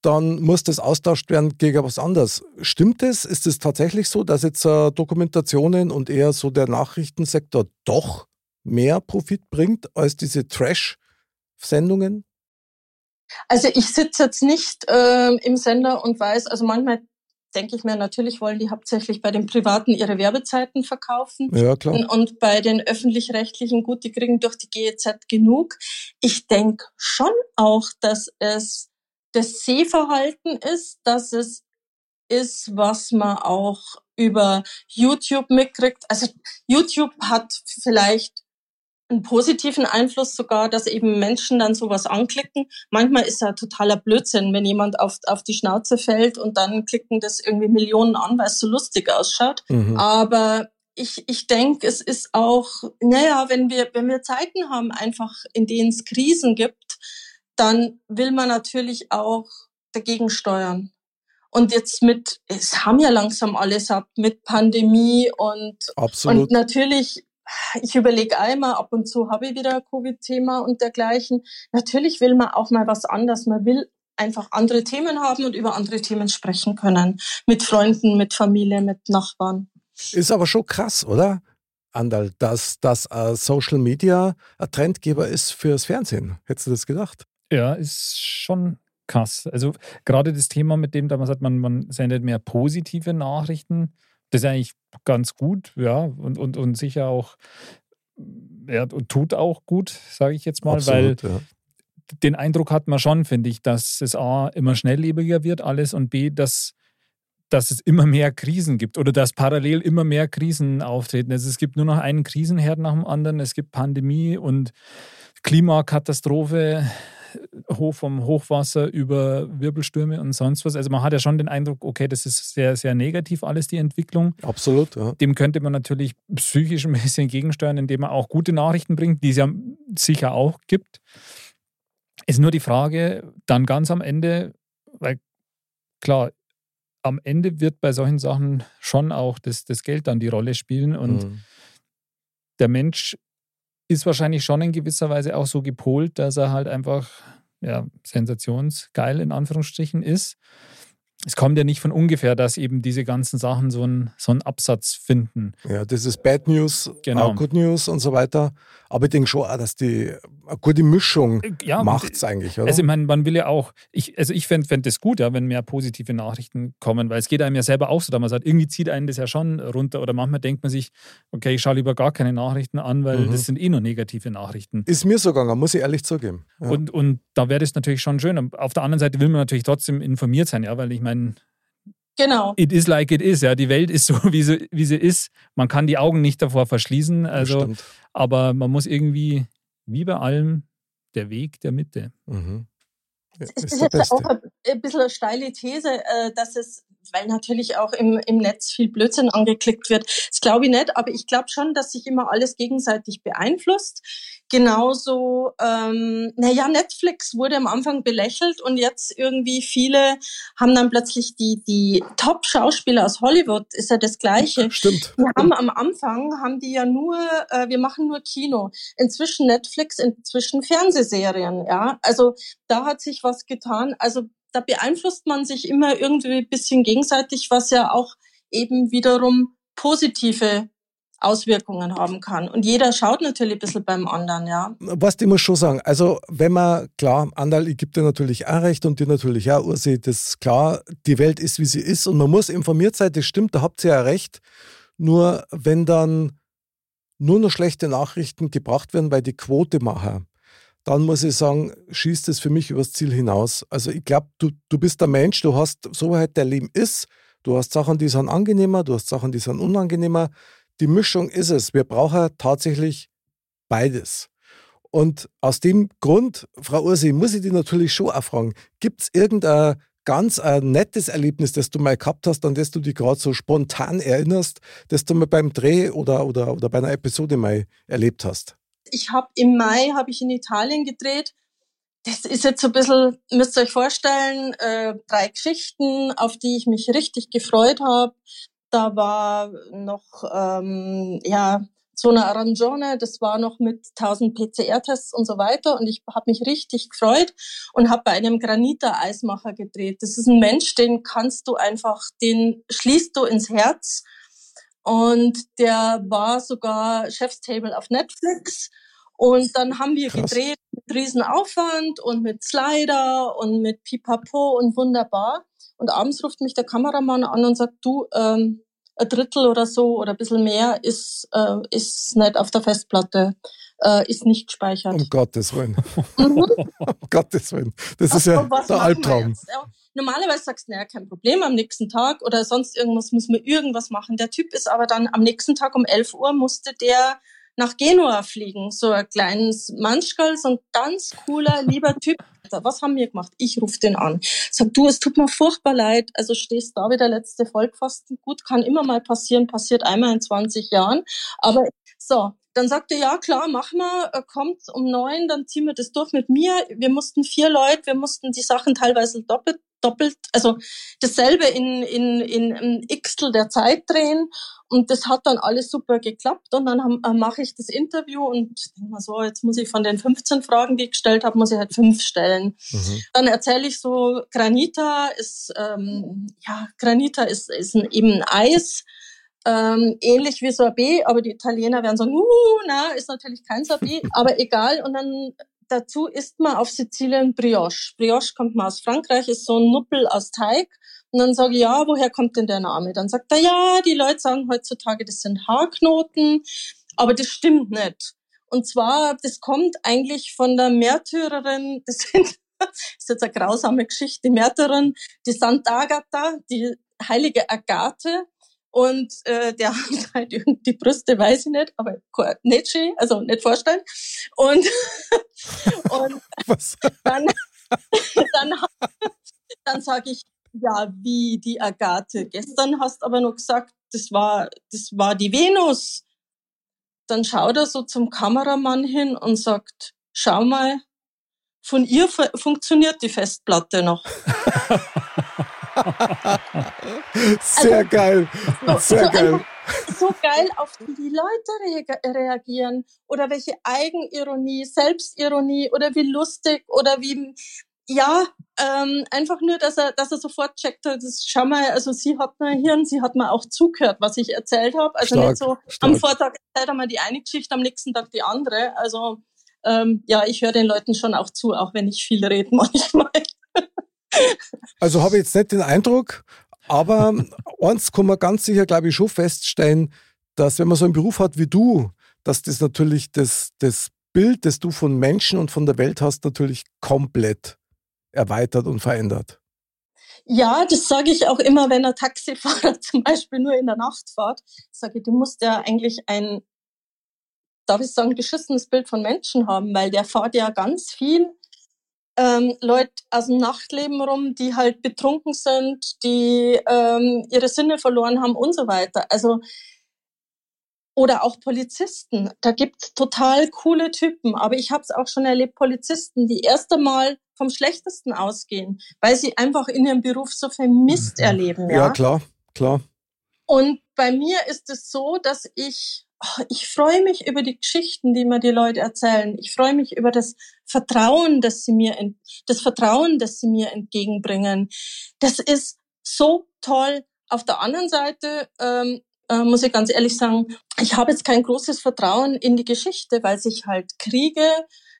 dann muss das austauscht werden gegen was anderes. Stimmt es? Ist es tatsächlich so, dass jetzt äh, Dokumentationen und eher so der Nachrichtensektor doch mehr Profit bringt als diese Trash-Sendungen? Also ich sitze jetzt nicht äh, im Sender und weiß, also manchmal denke ich mir, natürlich wollen die hauptsächlich bei den Privaten ihre Werbezeiten verkaufen. Ja, klar. Und, und bei den öffentlich-rechtlichen, gut, die kriegen durch die GEZ genug. Ich denke schon auch, dass es das Sehverhalten ist, dass es ist, was man auch über YouTube mitkriegt. Also YouTube hat vielleicht einen positiven Einfluss sogar, dass eben Menschen dann sowas anklicken. Manchmal ist ja totaler Blödsinn, wenn jemand auf, auf die Schnauze fällt und dann klicken das irgendwie Millionen an, weil es so lustig ausschaut. Mhm. Aber ich, ich denke, es ist auch, naja, wenn wir, wenn wir Zeiten haben, einfach in denen es Krisen gibt, dann will man natürlich auch dagegen steuern. Und jetzt mit, es haben ja langsam alles ab mit Pandemie und, Absolut. und natürlich ich überlege einmal, ab und zu habe ich wieder ein Covid-Thema und dergleichen. Natürlich will man auch mal was anderes. Man will einfach andere Themen haben und über andere Themen sprechen können. Mit Freunden, mit Familie, mit Nachbarn. Ist aber schon krass, oder? Andal, dass, dass uh, Social Media ein Trendgeber ist fürs Fernsehen. Hättest du das gedacht? Ja, ist schon krass. Also gerade das Thema, mit dem da man sagt, man, man sendet mehr positive Nachrichten das ist eigentlich ganz gut, ja, und, und, und sicher auch, ja, und tut auch gut, sage ich jetzt mal, Absolut, weil ja. den Eindruck hat man schon, finde ich, dass es A immer schnelllebiger wird alles und B, dass dass es immer mehr Krisen gibt oder dass parallel immer mehr Krisen auftreten. Also es gibt nur noch einen Krisenherd nach dem anderen. Es gibt Pandemie und Klimakatastrophe. Hoch vom Hochwasser über Wirbelstürme und sonst was. Also man hat ja schon den Eindruck, okay, das ist sehr, sehr negativ alles, die Entwicklung. Absolut, ja. Dem könnte man natürlich psychisch ein bisschen gegensteuern, indem man auch gute Nachrichten bringt, die es ja sicher auch gibt. Ist nur die Frage, dann ganz am Ende, weil klar, am Ende wird bei solchen Sachen schon auch das, das Geld dann die Rolle spielen und mhm. der Mensch ist wahrscheinlich schon in gewisser Weise auch so gepolt, dass er halt einfach ja, sensationsgeil in Anführungsstrichen ist. Es kommt ja nicht von ungefähr, dass eben diese ganzen Sachen so einen, so einen Absatz finden. Ja, das ist Bad News, genau. Good News und so weiter. Aber ich denke schon auch, dass die eine gute Mischung äh, ja, macht es eigentlich, oder? Also ich meine, man will ja auch, ich, also ich fände fänd das gut, ja, wenn mehr positive Nachrichten kommen, weil es geht einem ja selber auch so, dass man sagt, irgendwie zieht einen das ja schon runter oder manchmal denkt man sich, okay, ich schaue lieber gar keine Nachrichten an, weil mhm. das sind eh nur negative Nachrichten. Ist mir so gegangen, muss ich ehrlich zugeben. Ja. Und, und da wäre das natürlich schon schön. Auf der anderen Seite will man natürlich trotzdem informiert sein, ja, weil ich meine, Genau. It is like it is, ja. Die Welt ist so, wie sie, wie sie ist. Man kann die Augen nicht davor verschließen. Also, aber man muss irgendwie, wie bei allem, der Weg der Mitte. Mhm. Ja, ist, ist jetzt auch ein bisschen eine steile These, äh, dass es weil natürlich auch im, im Netz viel Blödsinn angeklickt wird. Das glaube ich nicht, aber ich glaube schon, dass sich immer alles gegenseitig beeinflusst. Genauso, ähm, naja, Netflix wurde am Anfang belächelt und jetzt irgendwie viele haben dann plötzlich die, die Top-Schauspieler aus Hollywood, ist ja das Gleiche. Stimmt. Wir haben am Anfang, haben die ja nur, äh, wir machen nur Kino. Inzwischen Netflix, inzwischen Fernsehserien, ja. Also da hat sich was getan. Also da beeinflusst man sich immer irgendwie ein bisschen gegenseitig, was ja auch eben wiederum positive Auswirkungen haben kann. Und jeder schaut natürlich ein bisschen beim anderen, ja. Was ich muss schon sagen, also wenn man, klar, Andal, ich gebe dir natürlich auch recht und dir natürlich auch, Ursi, das ist klar, die Welt ist, wie sie ist und man muss informiert sein, das stimmt, da habt ihr ja recht. Nur wenn dann nur noch schlechte Nachrichten gebracht werden, weil die Quote machen, dann muss ich sagen, schießt es für mich übers Ziel hinaus. Also ich glaube, du, du bist der Mensch, du hast so halt der Leben ist, du hast Sachen, die sind angenehmer, du hast Sachen, die sind unangenehmer. Die Mischung ist es. Wir brauchen tatsächlich beides. Und aus dem Grund, Frau Ursi, muss ich dich natürlich schon auch fragen, gibt es irgendein ganz ein nettes Erlebnis, das du mal gehabt hast, an das du dich gerade so spontan erinnerst, das du mal beim Dreh oder, oder, oder bei einer Episode mal erlebt hast? Ich habe im Mai habe ich in Italien gedreht. Das ist jetzt so ein bisschen, müsst ihr euch vorstellen, äh, drei Geschichten, auf die ich mich richtig gefreut habe. Da war noch ähm, ja so eine Arangione, das war noch mit 1000 PCR-Tests und so weiter und ich habe mich richtig gefreut und habe bei einem Graniter-Eismacher gedreht. Das ist ein Mensch, den kannst du einfach, den schließt du ins Herz und der war sogar Chefstable auf Netflix und dann haben wir Krass. gedreht mit Riesenaufwand und mit Slider und mit Pipapo und wunderbar. Und abends ruft mich der Kameramann an und sagt, du, ähm, ein Drittel oder so oder ein bisschen mehr ist, äh, ist nicht auf der Festplatte, äh, ist nicht gespeichert. Um Gottes Willen. Mhm. um Gottes Willen. Das Ach, ist ja der Albtraum. Ja, normalerweise sagst du, naja, kein Problem, am nächsten Tag oder sonst irgendwas müssen wir irgendwas machen. Der Typ ist aber dann am nächsten Tag um 11 Uhr musste der nach Genua fliegen. So ein kleines Manschgal, so ein ganz cooler, lieber Typ. Was haben wir gemacht? Ich rufe den an. Sag, du, es tut mir furchtbar leid. Also stehst da wieder letzte Vollpfosten. Gut, kann immer mal passieren, passiert einmal in 20 Jahren. Aber so, dann sagte ja klar, mach mal, kommt um neun, dann ziehen wir das durch mit mir. Wir mussten vier Leute, wir mussten die Sachen teilweise doppelt doppelt, also dasselbe in, in, in ein Xtel der Zeit drehen. Und das hat dann alles super geklappt. Und dann äh, mache ich das Interview und denke mal so, jetzt muss ich von den 15 Fragen, die ich gestellt habe, muss ich halt fünf stellen. Mhm. Dann erzähle ich so, Granita ist, ähm, ja, Granita ist, ist ein, eben ein Eis. Ähm, ähnlich wie Sorbet, aber die Italiener werden sagen, uh, na, ist natürlich kein Sorbet, aber egal. Und dann dazu isst man auf Sizilien Brioche. Brioche kommt mal aus Frankreich, ist so ein Nuppel aus Teig. Und dann sage ich, ja, woher kommt denn der Name? Dann sagt er, ja, die Leute sagen heutzutage, das sind Haarknoten, aber das stimmt nicht. Und zwar, das kommt eigentlich von der Märtyrerin, das sind, das ist jetzt eine grausame Geschichte, die Märtyrerin, die Sant'Agata, die heilige Agathe, und äh, der hat halt die Brüste, weiß ich nicht, aber nicht schön, also nicht vorstellen. Und, und dann, dann, dann sage ich, ja, wie die Agathe. Gestern hast aber noch gesagt, das war, das war die Venus. Dann schaut er so zum Kameramann hin und sagt, schau mal, von ihr funktioniert die Festplatte noch. Sehr also, geil. Sehr so geil. so geil, auf die die Leute re reagieren oder welche Eigenironie, Selbstironie oder wie lustig oder wie, ja, ähm, einfach nur, dass er, dass er sofort checkt hat, das, schau mal, also sie hat mein Hirn, sie hat mir auch zugehört, was ich erzählt habe. Also stark, nicht so stark. am Vortag erzählt er mal die eine Geschichte, am nächsten Tag die andere. Also ähm, ja, ich höre den Leuten schon auch zu, auch wenn ich viel rede manchmal. Also habe ich jetzt nicht den Eindruck, aber eins kann man ganz sicher, glaube ich, schon feststellen, dass wenn man so einen Beruf hat wie du, dass das natürlich das, das Bild, das du von Menschen und von der Welt hast, natürlich komplett erweitert und verändert. Ja, das sage ich auch immer, wenn ein Taxifahrer zum Beispiel nur in der Nacht fährt. Sage ich, du musst ja eigentlich ein, darf ich sagen, beschissenes Bild von Menschen haben, weil der fährt ja ganz viel ähm, Leute aus dem Nachtleben rum, die halt betrunken sind, die ähm, ihre Sinne verloren haben und so weiter. Also oder auch Polizisten. Da gibt's total coole Typen. Aber ich habe es auch schon erlebt, Polizisten, die erst einmal vom Schlechtesten ausgehen, weil sie einfach in ihrem Beruf so viel Mist mhm. erleben. Ja, ja klar, klar. Und bei mir ist es so, dass ich ich freue mich über die Geschichten, die mir die Leute erzählen. Ich freue mich über das Vertrauen, das sie mir, das Vertrauen, das sie mir entgegenbringen. Das ist so toll. Auf der anderen Seite ähm, äh, muss ich ganz ehrlich sagen, ich habe jetzt kein großes Vertrauen in die Geschichte, weil sich halt Kriege,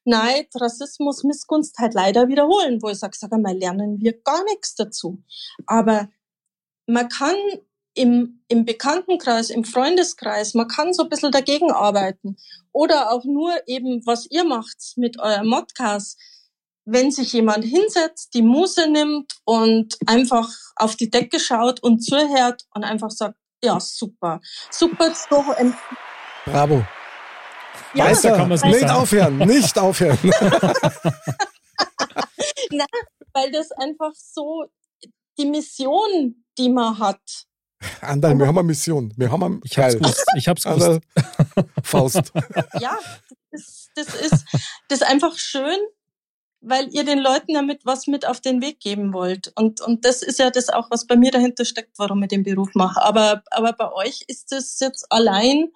Neid, Rassismus, Missgunst halt leider wiederholen, wo ich sage, sag einmal, lernen wir gar nichts dazu. Aber man kann im, im Bekanntenkreis, im Freundeskreis, man kann so ein bisschen dagegen arbeiten. Oder auch nur eben, was ihr macht mit eurem Modcast. Wenn sich jemand hinsetzt, die Muse nimmt und einfach auf die Decke schaut und zuhört und einfach sagt, ja, super. Super so. Bravo. Ja, Meister, kann nicht sagen. aufhören, nicht aufhören. Na, weil das einfach so die Mission, die man hat. Andal, wir haben eine Mission. Wir haben eine ich hab's gewusst. Ich hab's gewusst. Faust. Ja, das, das, ist, das ist einfach schön, weil ihr den Leuten damit was mit auf den Weg geben wollt. Und, und das ist ja das auch, was bei mir dahinter steckt, warum ich den Beruf mache. Aber, aber bei euch ist es jetzt allein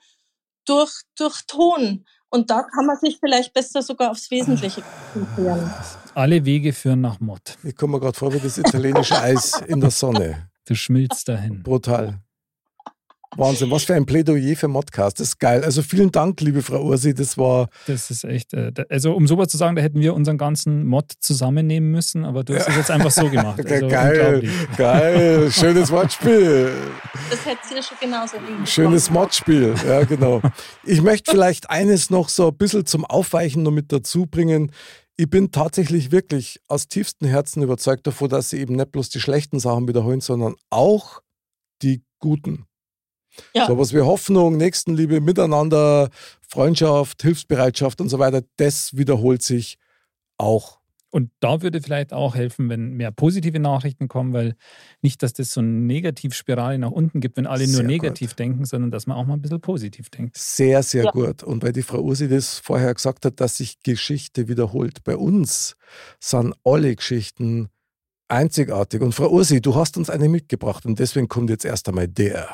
durch, durch Ton. Und da kann man sich vielleicht besser sogar aufs Wesentliche konzentrieren. Alle Wege führen nach Mott. Ich komme mir gerade vor wie das italienische Eis in der Sonne. Du schmilzt dahin. Brutal. Wahnsinn, was für ein Plädoyer für Modcast. Das ist geil. Also vielen Dank, liebe Frau Ursi. Das war. Das ist echt. Äh, also, um sowas zu sagen, da hätten wir unseren ganzen Mod zusammennehmen müssen, aber du hast es jetzt einfach so gemacht. Also, geil, geil. Schönes Wortspiel. Das hätte ihr schon genauso lieben. Schönes Modspiel, ja, genau. Ich möchte vielleicht eines noch so ein bisschen zum Aufweichen noch mit dazu bringen. Ich bin tatsächlich wirklich aus tiefstem Herzen überzeugt davon, dass sie eben nicht bloß die schlechten Sachen wiederholen, sondern auch die guten. Ja. So was wie Hoffnung, Nächstenliebe, Miteinander, Freundschaft, Hilfsbereitschaft und so weiter, das wiederholt sich auch. Und da würde vielleicht auch helfen, wenn mehr positive Nachrichten kommen, weil nicht, dass das so eine Negativspirale nach unten gibt, wenn alle sehr nur negativ gut. denken, sondern dass man auch mal ein bisschen positiv denkt. Sehr, sehr ja. gut. Und weil die Frau Ursi das vorher gesagt hat, dass sich Geschichte wiederholt. Bei uns sind alle Geschichten einzigartig. Und Frau Ursi, du hast uns eine mitgebracht und deswegen kommt jetzt erst einmal der.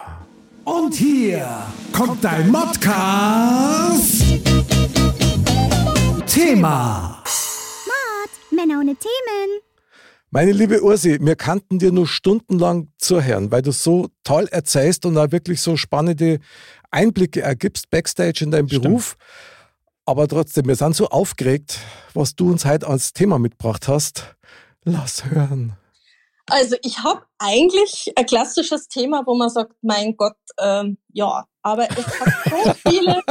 Und hier kommt dein Modcast Männer ohne Themen. Meine liebe Ursi, wir kannten dir nur stundenlang zuhören, weil du so toll erzählst und auch wirklich so spannende Einblicke ergibst backstage in deinem Stimmt. Beruf. Aber trotzdem, wir sind so aufgeregt, was du uns heute als Thema mitgebracht hast. Lass hören. Also ich habe eigentlich ein klassisches Thema, wo man sagt, mein Gott, ähm, ja, aber es hat so viele,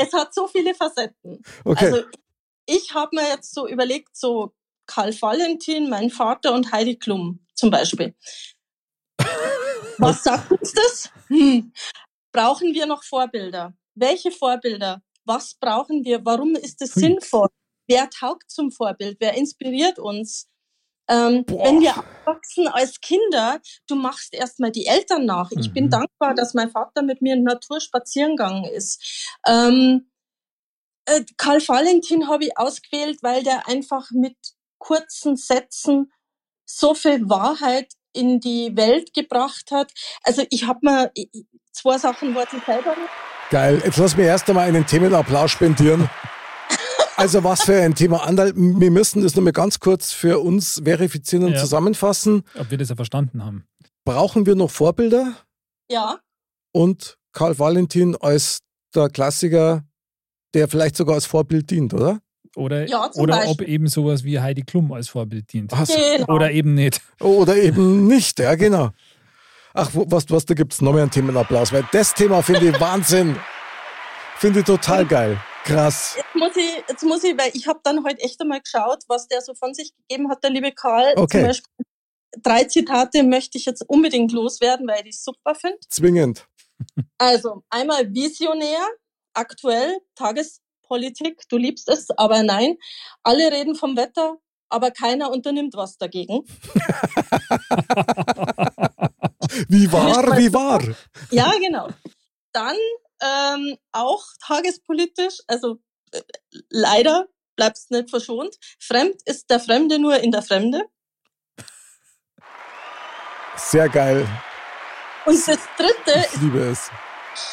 es hat so viele Facetten. Okay. Also ich habe mir jetzt so überlegt, so Karl Valentin, mein Vater und Heidi Klum zum Beispiel. Was sagt uns das? Hm. Brauchen wir noch Vorbilder? Welche Vorbilder? Was brauchen wir? Warum ist es sinnvoll? Wer taugt zum Vorbild? Wer inspiriert uns? Ähm, wenn wir aufwachsen als Kinder, du machst erstmal die Eltern nach. Ich mhm. bin dankbar, dass mein Vater mit mir in Natur spazieren gegangen ist. Ähm, äh, Karl Valentin habe ich ausgewählt, weil der einfach mit kurzen Sätzen so viel Wahrheit in die Welt gebracht hat. Also ich habe mir zwei Sachen wollte ich selber. Geil. Jetzt lass mir erst einmal einen Themenapplaus spendieren. Also was für ein Thema. Andal, wir müssen das nochmal ganz kurz für uns verifizieren und Ja. zusammenfassen. Ob wir das ja verstanden haben. Brauchen wir noch Vorbilder? Ja, Und Karl Valentin als der Klassiker, der vielleicht sogar als Vorbild dient, oder? Oder, Ja, oder ob eben sowas wie Heidi Klum als Vorbild dient. So. genau. Oder eben nicht. Oder eben nicht, ja, genau. Ach, was, was, da gibt es noch mehr einen Themenapplaus, weil das Thema finde ich Wahnsinn. Finde ich total geil. Krass. Jetzt muss ich, jetzt muss ich, weil ich habe dann heute echt einmal geschaut, was der so von sich gegeben hat, der liebe Karl. Okay. Zum Beispiel drei Zitate möchte ich jetzt unbedingt loswerden, weil ich die super finde. Zwingend. Also einmal visionär, aktuell, Tagespolitik, du liebst es, aber nein. Alle reden vom Wetter, aber keiner unternimmt was dagegen. Wie wahr, wie wahr. Ja, genau. Dann ähm, auch tagespolitisch, also äh, leider bleibst nicht verschont. Fremd ist der Fremde nur in der Fremde. Sehr geil. Und das dritte, Ich liebe es.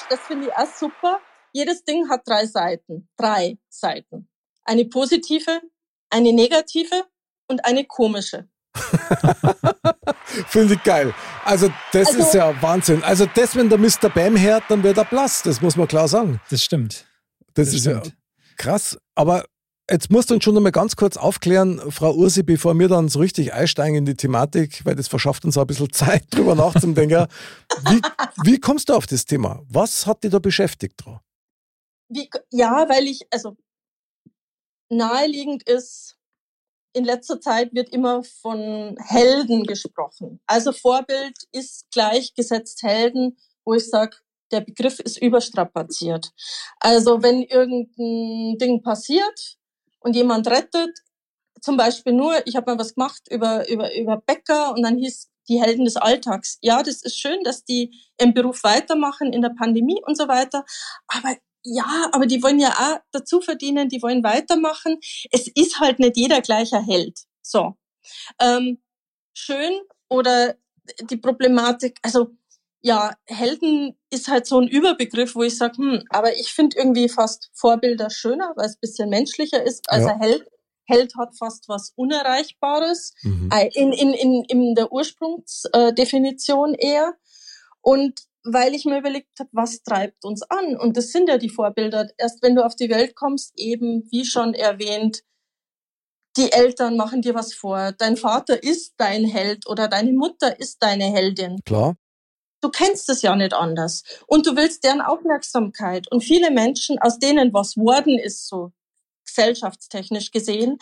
das finde ich auch super, jedes Ding hat drei Seiten. Drei Seiten. Eine positive, eine negative und eine komische. Finde ich geil. Also, das Also- ist ja Wahnsinn. Also, das, wenn der Mr. Bam hört, dann wird er blass. Das muss man klar sagen. Das stimmt. Das, Das ist stimmt. ja krass. Aber jetzt musst du uns schon noch mal ganz kurz aufklären, Frau Ursi, bevor wir dann so richtig einsteigen in die Thematik, weil das verschafft uns auch ein bisschen Zeit, drüber nachzudenken. Wie, wie kommst du auf das Thema? Was hat dich da beschäftigt? Dran? Wie, ja, weil ich, also naheliegend ist, in letzter Zeit wird immer von Helden gesprochen. Also Vorbild ist gleichgesetzt Helden, wo ich sage, der Begriff ist überstrapaziert. Also wenn irgendein Ding passiert und jemand rettet, zum Beispiel nur, ich habe mal was gemacht über, über, über Bäcker und dann hieß die Helden des Alltags. Ja, das ist schön, dass die im Beruf weitermachen in der Pandemie und so weiter. Aber ja, aber die wollen ja auch dazu verdienen, die wollen weitermachen. Es ist halt nicht jeder gleicher Held. So. Ähm, schön oder die Problematik, also ja, Helden ist halt so ein Überbegriff, wo ich sage, hm, aber ich finde irgendwie fast Vorbilder schöner, weil es ein bisschen menschlicher ist als Ja. Held. Held hat fast was Unerreichbares Mhm. in, in, in, in der Ursprungsdefinition eher. Und weil ich mir überlegt habe, was treibt uns an? Und das sind ja die Vorbilder. Erst wenn du auf die Welt kommst, eben, wie schon erwähnt, die Eltern machen dir was vor. Dein Vater ist dein Held oder deine Mutter ist deine Heldin. Klar. Du kennst es ja nicht anders. Und du willst deren Aufmerksamkeit. Und viele Menschen, aus denen was worden ist, so gesellschaftstechnisch gesehen,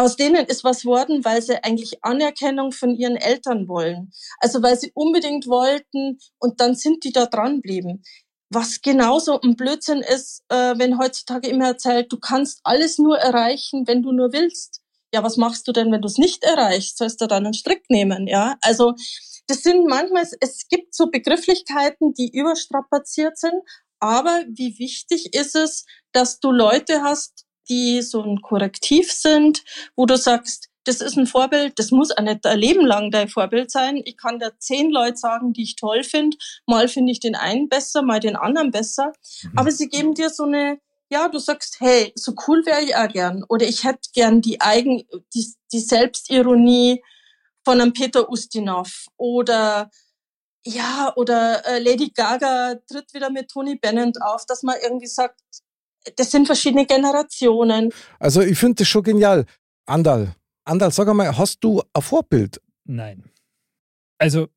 aus denen ist was worden, weil sie eigentlich Anerkennung von ihren Eltern wollen. Also weil sie unbedingt wollten und dann sind die da dran blieben. Was genauso ein Blödsinn ist, äh, wenn heutzutage immer erzählt, du kannst alles nur erreichen, wenn du nur willst. Ja, was machst du denn, wenn du es nicht erreichst? Sollst du dann einen Strick nehmen? Ja, also das sind manchmal, es gibt so Begrifflichkeiten, die überstrapaziert sind, aber wie wichtig ist es, dass du Leute hast, die so ein Korrektiv sind, wo du sagst, das ist ein Vorbild, das muss auch nicht ein Leben lang dein Vorbild sein. Ich kann da zehn Leute sagen, die ich toll finde. Mal finde ich den einen besser, mal den anderen besser. Mhm. Aber sie geben dir so eine, ja, du sagst, hey, so cool wäre ich auch gern. Oder ich hätte gern die Eigen, die, die Selbstironie von einem Peter Ustinov. Oder ja, oder äh, Lady Gaga tritt wieder mit Tony Bennett auf, dass man irgendwie sagt, das sind verschiedene Generationen. Also, ich finde das schon genial. Andal, Andal, sag einmal, hast du ein Vorbild? Nein. Also,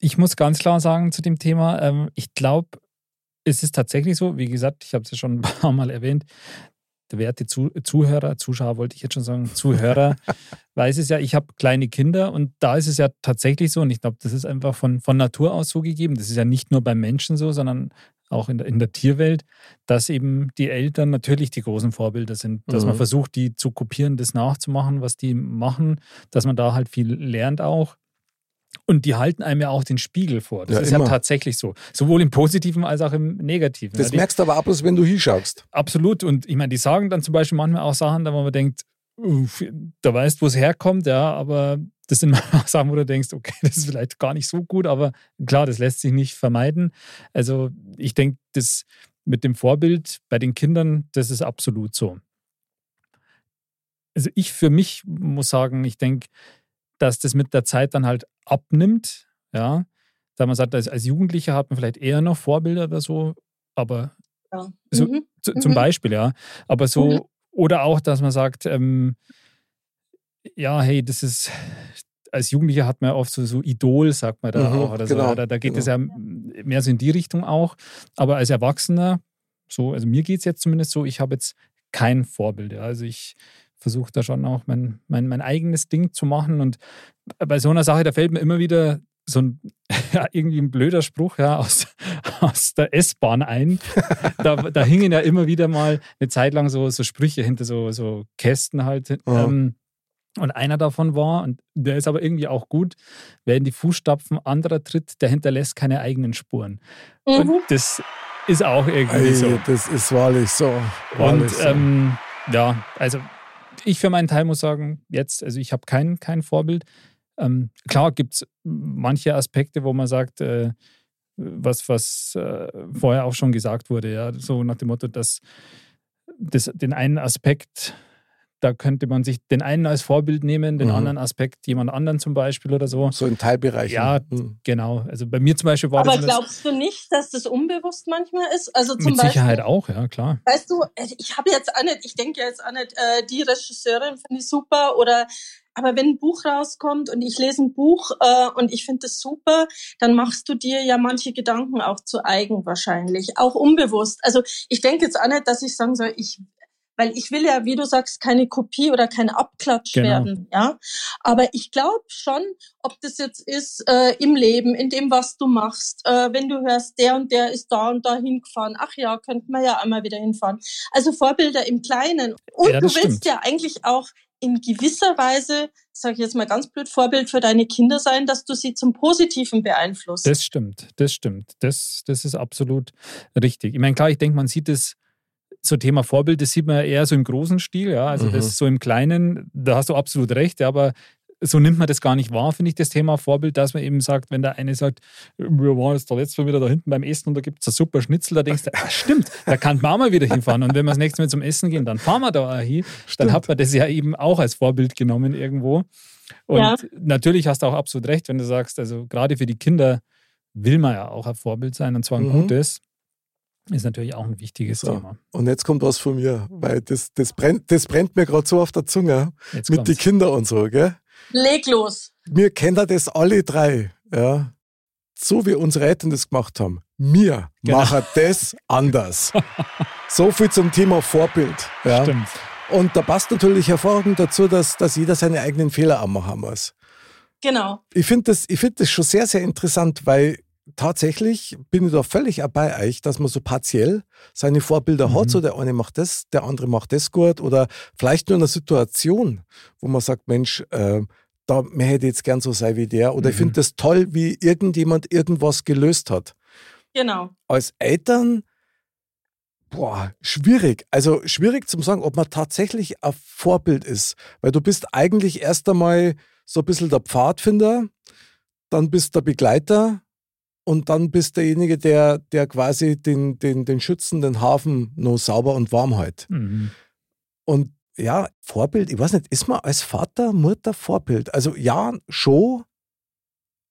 ich muss ganz klar sagen zu dem Thema, ähm, ich glaube, es ist tatsächlich so, wie gesagt, ich habe es ja schon ein paar Mal erwähnt, der werte Zu Zuhörer, Zuschauer wollte ich jetzt schon sagen, Zuhörer, weiß es ja, ich habe kleine Kinder und da ist es ja tatsächlich so und ich glaube, das ist einfach von, von Natur aus so gegeben. Das ist ja nicht nur beim Menschen so, sondern auch in der, in der Tierwelt, dass eben die Eltern natürlich die großen Vorbilder sind, dass Mhm. man versucht, die zu kopieren, das nachzumachen, was die machen, dass man da halt viel lernt auch. Und die halten einem ja auch den Spiegel vor. Das Ja, ist immer. ja tatsächlich so. Sowohl im Positiven als auch im Negativen. Das ja, merkst du aber ab, wenn du hinschaust. absolut. Und ich meine, die sagen dann zum Beispiel manchmal auch Sachen, da wo man denkt, uff, da weißt, wo es herkommt, ja, aber das sind auch Sachen, wo du denkst, okay, das ist vielleicht gar nicht so gut, aber klar, das lässt sich nicht vermeiden. Also ich denke, das mit dem Vorbild bei den Kindern, das ist absolut so. also ich für mich muss sagen, ich denke, dass das mit der Zeit dann halt abnimmt, ja. Da man sagt, als, als Jugendlicher hat man vielleicht eher noch Vorbilder oder so, aber ja. so, mhm. zu, zum mhm. Beispiel, ja. Aber so, mhm. oder auch, dass man sagt, ähm, ja, hey, das ist, als Jugendlicher hat man oft so, so Idol, sagt man da mhm, auch. Oder genau, so. da, da geht es genau. ja mehr so in die Richtung auch. Aber als Erwachsener, so, also mir geht es jetzt zumindest so, ich habe jetzt kein Vorbild. Ja. Also ich versuche da schon auch mein, mein, mein eigenes Ding zu machen. Und bei so einer Sache, da fällt mir immer wieder so ein, ja, irgendwie ein blöder Spruch ja, aus, aus der S-Bahn ein. da, da hingen ja immer wieder mal eine Zeit lang so, so Sprüche hinter so, so Kästen halt. Ähm, und einer davon war, und der ist aber irgendwie auch gut, wer in die Fußstapfen anderer tritt, der hinterlässt keine eigenen Spuren. Mhm. Und das ist auch irgendwie Ei, so. Das ist wahrlich so. Wahrlich und so. Ähm, ja, also ich für meinen Teil muss sagen, jetzt, also ich habe kein, kein Vorbild. Ähm, klar gibt es manche Aspekte, wo man sagt, äh, was, was äh, vorher auch schon gesagt wurde, ja, so nach dem Motto, dass das, den einen Aspekt da könnte man sich den einen als Vorbild nehmen, den mhm. anderen Aspekt jemand anderen zum Beispiel oder so. So in Teilbereichen. Ja, mhm. genau. Also bei mir zum Beispiel war Aber das. Aber glaubst du nicht, dass das unbewusst manchmal ist? Also zum mit Beispiel, Sicherheit auch, ja, klar. Weißt du, ich habe jetzt auch nicht, ich denke jetzt auch nicht, äh, die Regisseurin finde ich super oder aber wenn ein Buch rauskommt und ich lese ein Buch äh, und ich finde es super, dann machst du dir ja manche Gedanken auch zu eigen wahrscheinlich, auch unbewusst. Also ich denke jetzt auch nicht, dass ich sagen soll, ich weil ich will ja, wie du sagst, keine Kopie oder kein Abklatsch genau. werden, ja. Aber ich glaube schon, ob das jetzt ist äh, im Leben, in dem, was du machst, äh, wenn du hörst, der und der ist da und da hingefahren, ach ja, könnten wir ja einmal wieder hinfahren. Also Vorbilder im Kleinen. Und ja, du willst stimmt. ja eigentlich auch in gewisser Weise, sage ich jetzt mal ganz blöd, Vorbild für deine Kinder sein, dass du sie zum Positiven beeinflusst. Das stimmt, das stimmt. Das, das ist absolut richtig. Ich meine, klar, ich denke, man sieht es so Thema Vorbild, das sieht man eher so im großen Stil, ja. Also mhm. das ist so im Kleinen, da hast du absolut recht, ja, aber so nimmt man das gar nicht wahr, finde ich, das Thema Vorbild, dass man eben sagt, wenn der eine sagt, wir waren jetzt da letztes Mal wieder da hinten beim Essen und da gibt es ein super Schnitzel, da denkst du, ah, stimmt, da kann man auch mal wieder hinfahren. Und wenn wir das nächste Mal zum Essen gehen, dann fahren wir da auch hin. Stimmt. Dann hat man das ja eben auch als Vorbild genommen irgendwo. Und ja. natürlich hast du auch absolut recht, wenn du sagst, also gerade für die Kinder will man ja auch ein Vorbild sein und zwar ein mhm. gutes. Ist natürlich auch ein wichtiges so. Thema. Und jetzt kommt was von mir, weil das, das, brennt, das brennt mir gerade so auf der Zunge jetzt mit den Kindern und so, gell? Leg los. Wir kennen das alle drei, ja. So wie unsere Eltern das gemacht haben. Wir genau. machen das anders. so viel zum Thema Vorbild. Ja. Stimmt. Und da passt natürlich hervorragend dazu, dass, dass jeder seine eigenen Fehler auch machen muss. Genau. Ich finde das, find das schon sehr, sehr interessant, weil tatsächlich bin ich da völlig bei euch, dass man so partiell seine Vorbilder mhm. hat. So der eine macht das, der andere macht das gut. Oder vielleicht nur in einer Situation, wo man sagt, Mensch, äh, da hätte ich jetzt gern so sein wie der. Oder mhm. ich finde das toll, wie irgendjemand irgendwas gelöst hat. Genau. Als Eltern, boah, schwierig. Also schwierig zu sagen, ob man tatsächlich ein Vorbild ist. Weil du bist eigentlich erst einmal so ein bisschen der Pfadfinder, dann bist du der Begleiter und dann bist derjenige, der, der quasi den, den, den schützenden Hafen noch sauber und warm hält. Mhm. Und ja, Vorbild, ich weiß nicht, ist man als Vater, Mutter Vorbild? Also ja, schon,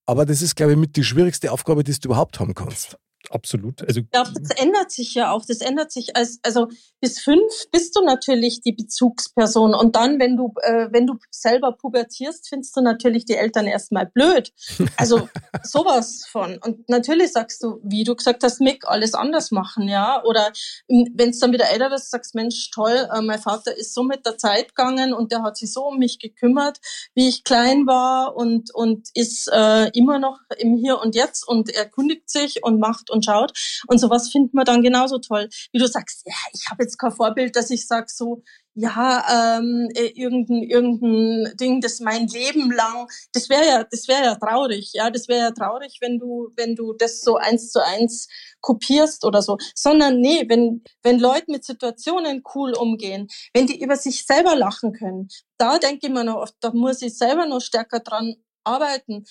aber das ist, glaube ich, mit die schwierigste Aufgabe, die du überhaupt haben kannst absolut. Also, ich glaube, das ändert sich ja auch. Das ändert sich als, also bis fünf bist du natürlich die Bezugsperson. Und dann, wenn du, äh, wenn du selber pubertierst, findest du natürlich die Eltern erstmal blöd. Also sowas von. Und natürlich sagst du, wie du gesagt hast, Mick, alles anders machen, ja. Oder wenn es dann wieder älter wirst, sagst, Mensch, toll, äh, mein Vater ist so mit der Zeit gegangen und der hat sich so um mich gekümmert, wie ich klein war und, und ist äh, immer noch im Hier und Jetzt und erkundigt sich und macht und schaut. Und sowas findet man dann genauso toll. Wie du sagst, ja, ich habe jetzt kein Vorbild, dass ich sage so, ja, ähm, äh, irgendein, irgendein Ding, das mein Leben lang, das wäre ja, das wäre ja traurig, ja, das wäre ja traurig, wenn du, wenn du das so eins zu eins kopierst oder so, sondern nee, wenn, wenn Leute mit Situationen cool umgehen, wenn die über sich selber lachen können, da denke ich mir noch oft, da muss ich selber noch stärker dran arbeiten.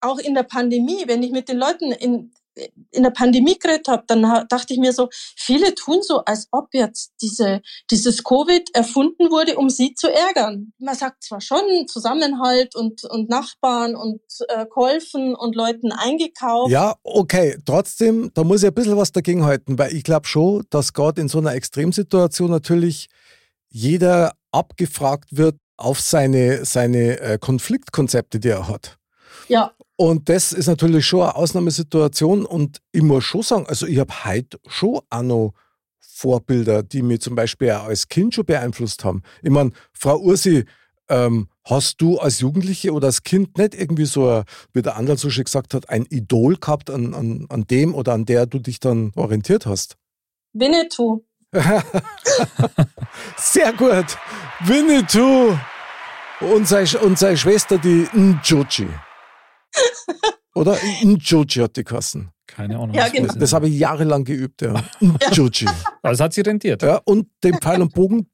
Auch in der Pandemie, wenn ich mit den Leuten in, in der Pandemie geredet habe, dann dachte ich mir so, viele tun so, als ob jetzt diese, dieses Covid erfunden wurde, um sie zu ärgern. Man sagt zwar schon Zusammenhalt und, und Nachbarn und äh, geholfen und Leuten eingekauft. Ja, okay. Trotzdem, da muss ich ein bisschen was dagegen halten, weil ich glaube schon, dass gerade in so einer Extremsituation natürlich jeder abgefragt wird auf seine, seine äh, Konfliktkonzepte, die er hat. Ja. Und das ist natürlich schon eine Ausnahmesituation. Und ich muss schon sagen, also ich habe heute schon auch noch Vorbilder, die mich zum Beispiel auch als Kind schon beeinflusst haben. Ich meine, Frau Ursi, ähm, hast du als Jugendliche oder als Kind nicht irgendwie so, ein, wie der Anderl so schön gesagt hat, ein Idol gehabt, an, an, an dem oder an der du dich dann orientiert hast? Winnetou. Sehr gut. Winnetou. Und seine, und seine Schwester, die Njoji. Oder Njoji hat die Kassen. Keine Ahnung. Ja, genau. Das, das habe ich jahrelang geübt, ja. Njoji. Aber es hat sich rentiert. Ja, und den Pfeil und Bogen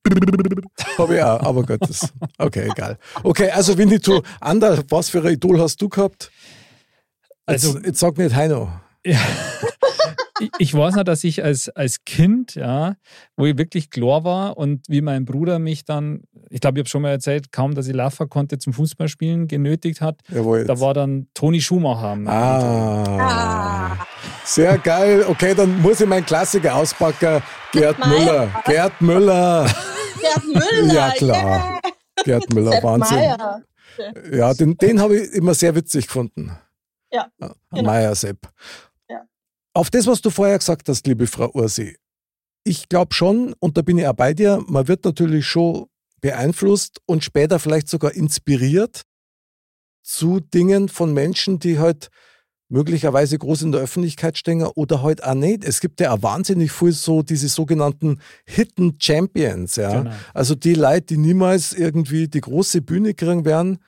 habe ich auch, aber Gott, das, okay, egal. Okay, also Winnetou, Ander, was für ein Idol hast du gehabt? Jetzt, Also- jetzt sag nicht Heino. Ja. Ich, ich weiß noch, dass ich als, als Kind, ja, wo ich wirklich klar war und wie mein Bruder mich dann, ich glaube, ich habe schon mal erzählt, kaum, dass ich laufen konnte zum Fußballspielen, genötigt hat. Jawohl. Da war dann Toni Schumacher. ah, sehr geil. Okay, dann muss ich meinen Klassiker auspacken. Gerd Meier. Müller. Gerd Müller. Gerd Müller. Ja, klar. Gerd Müller, Sepp Wahnsinn. Meier. Ja, den, den habe ich immer sehr witzig gefunden. Ja, An genau. Meier Sepp. Auf das, was du vorher gesagt hast, liebe Frau Ursi, ich glaube schon, und da bin ich auch bei dir, man wird natürlich schon beeinflusst und später vielleicht sogar inspiriert zu Dingen von Menschen, die halt möglicherweise groß in der Öffentlichkeit stehen oder halt auch nicht. Es gibt ja auch wahnsinnig viel so diese sogenannten Hidden Champions, ja. Genau. Also die Leute, die niemals irgendwie die große Bühne kriegen werden,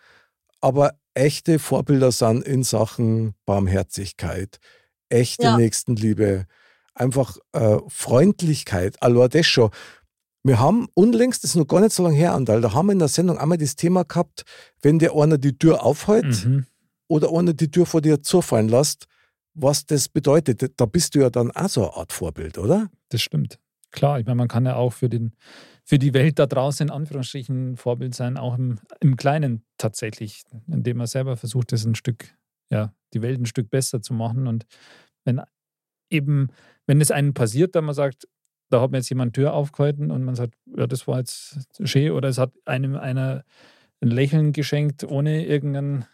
aber echte Vorbilder sind in Sachen Barmherzigkeit, echte Ja. Nächstenliebe, einfach äh, Freundlichkeit, allein das schon. Wir haben unlängst, das ist noch gar nicht so lange her, Andal, da haben wir in der Sendung einmal das Thema gehabt, wenn dir einer die Tür aufhält Mhm. oder einer die Tür vor dir zufallen lässt, was das bedeutet. Da bist du ja dann auch so eine Art Vorbild, oder? Das stimmt. Klar, ich meine, man kann ja auch für, den, für die Welt da draußen in Anführungsstrichen Vorbild sein, auch im, im Kleinen tatsächlich, indem man selber versucht, das ein Stück, ja, die Welt ein Stück besser zu machen. Und wenn eben, wenn es einem passiert, dann man sagt, da hat mir jetzt jemand Tür aufgehalten und man sagt, ja, das war jetzt schön, oder es hat einem einer ein Lächeln geschenkt, ohne irgendeinen,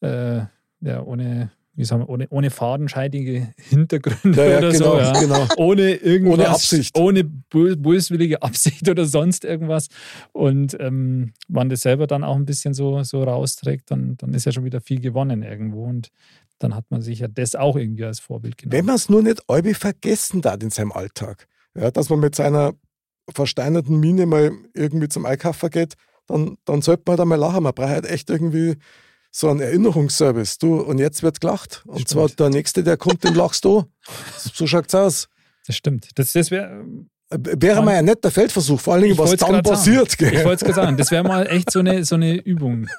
äh, ja, ohne, wie sagen wir, ohne, ohne fadenscheidige Hintergründe Ja, ja, oder genau, so. Ja genau. ohne irgendwas, Ohne Absicht. ohne bö- böswillige Absicht oder sonst irgendwas. Und ähm, man das selber dann auch ein bisschen so, so rausträgt, dann, dann ist ja schon wieder viel gewonnen irgendwo. Und dann hat man sich ja das auch irgendwie als Vorbild Wenn genommen. man es nur nicht halb vergessen darf in seinem Alltag, ja, dass man mit seiner versteinerten Miene mal irgendwie zum Einkaufen geht, dann, dann sollte man da mal lachen. Man braucht halt echt irgendwie so einen Erinnerungsservice. Du, und jetzt wird gelacht. Und Stimmt. zwar der Nächste, der kommt, den lachst du. So schaut's aus. Das stimmt. Das, das wäre, Äh, Wäre mal ein netter Feldversuch, vor allen Dingen, was dann grad sagen. passiert. ich Gell? wollte es gerade sagen, das wäre mal echt so eine, so eine Übung.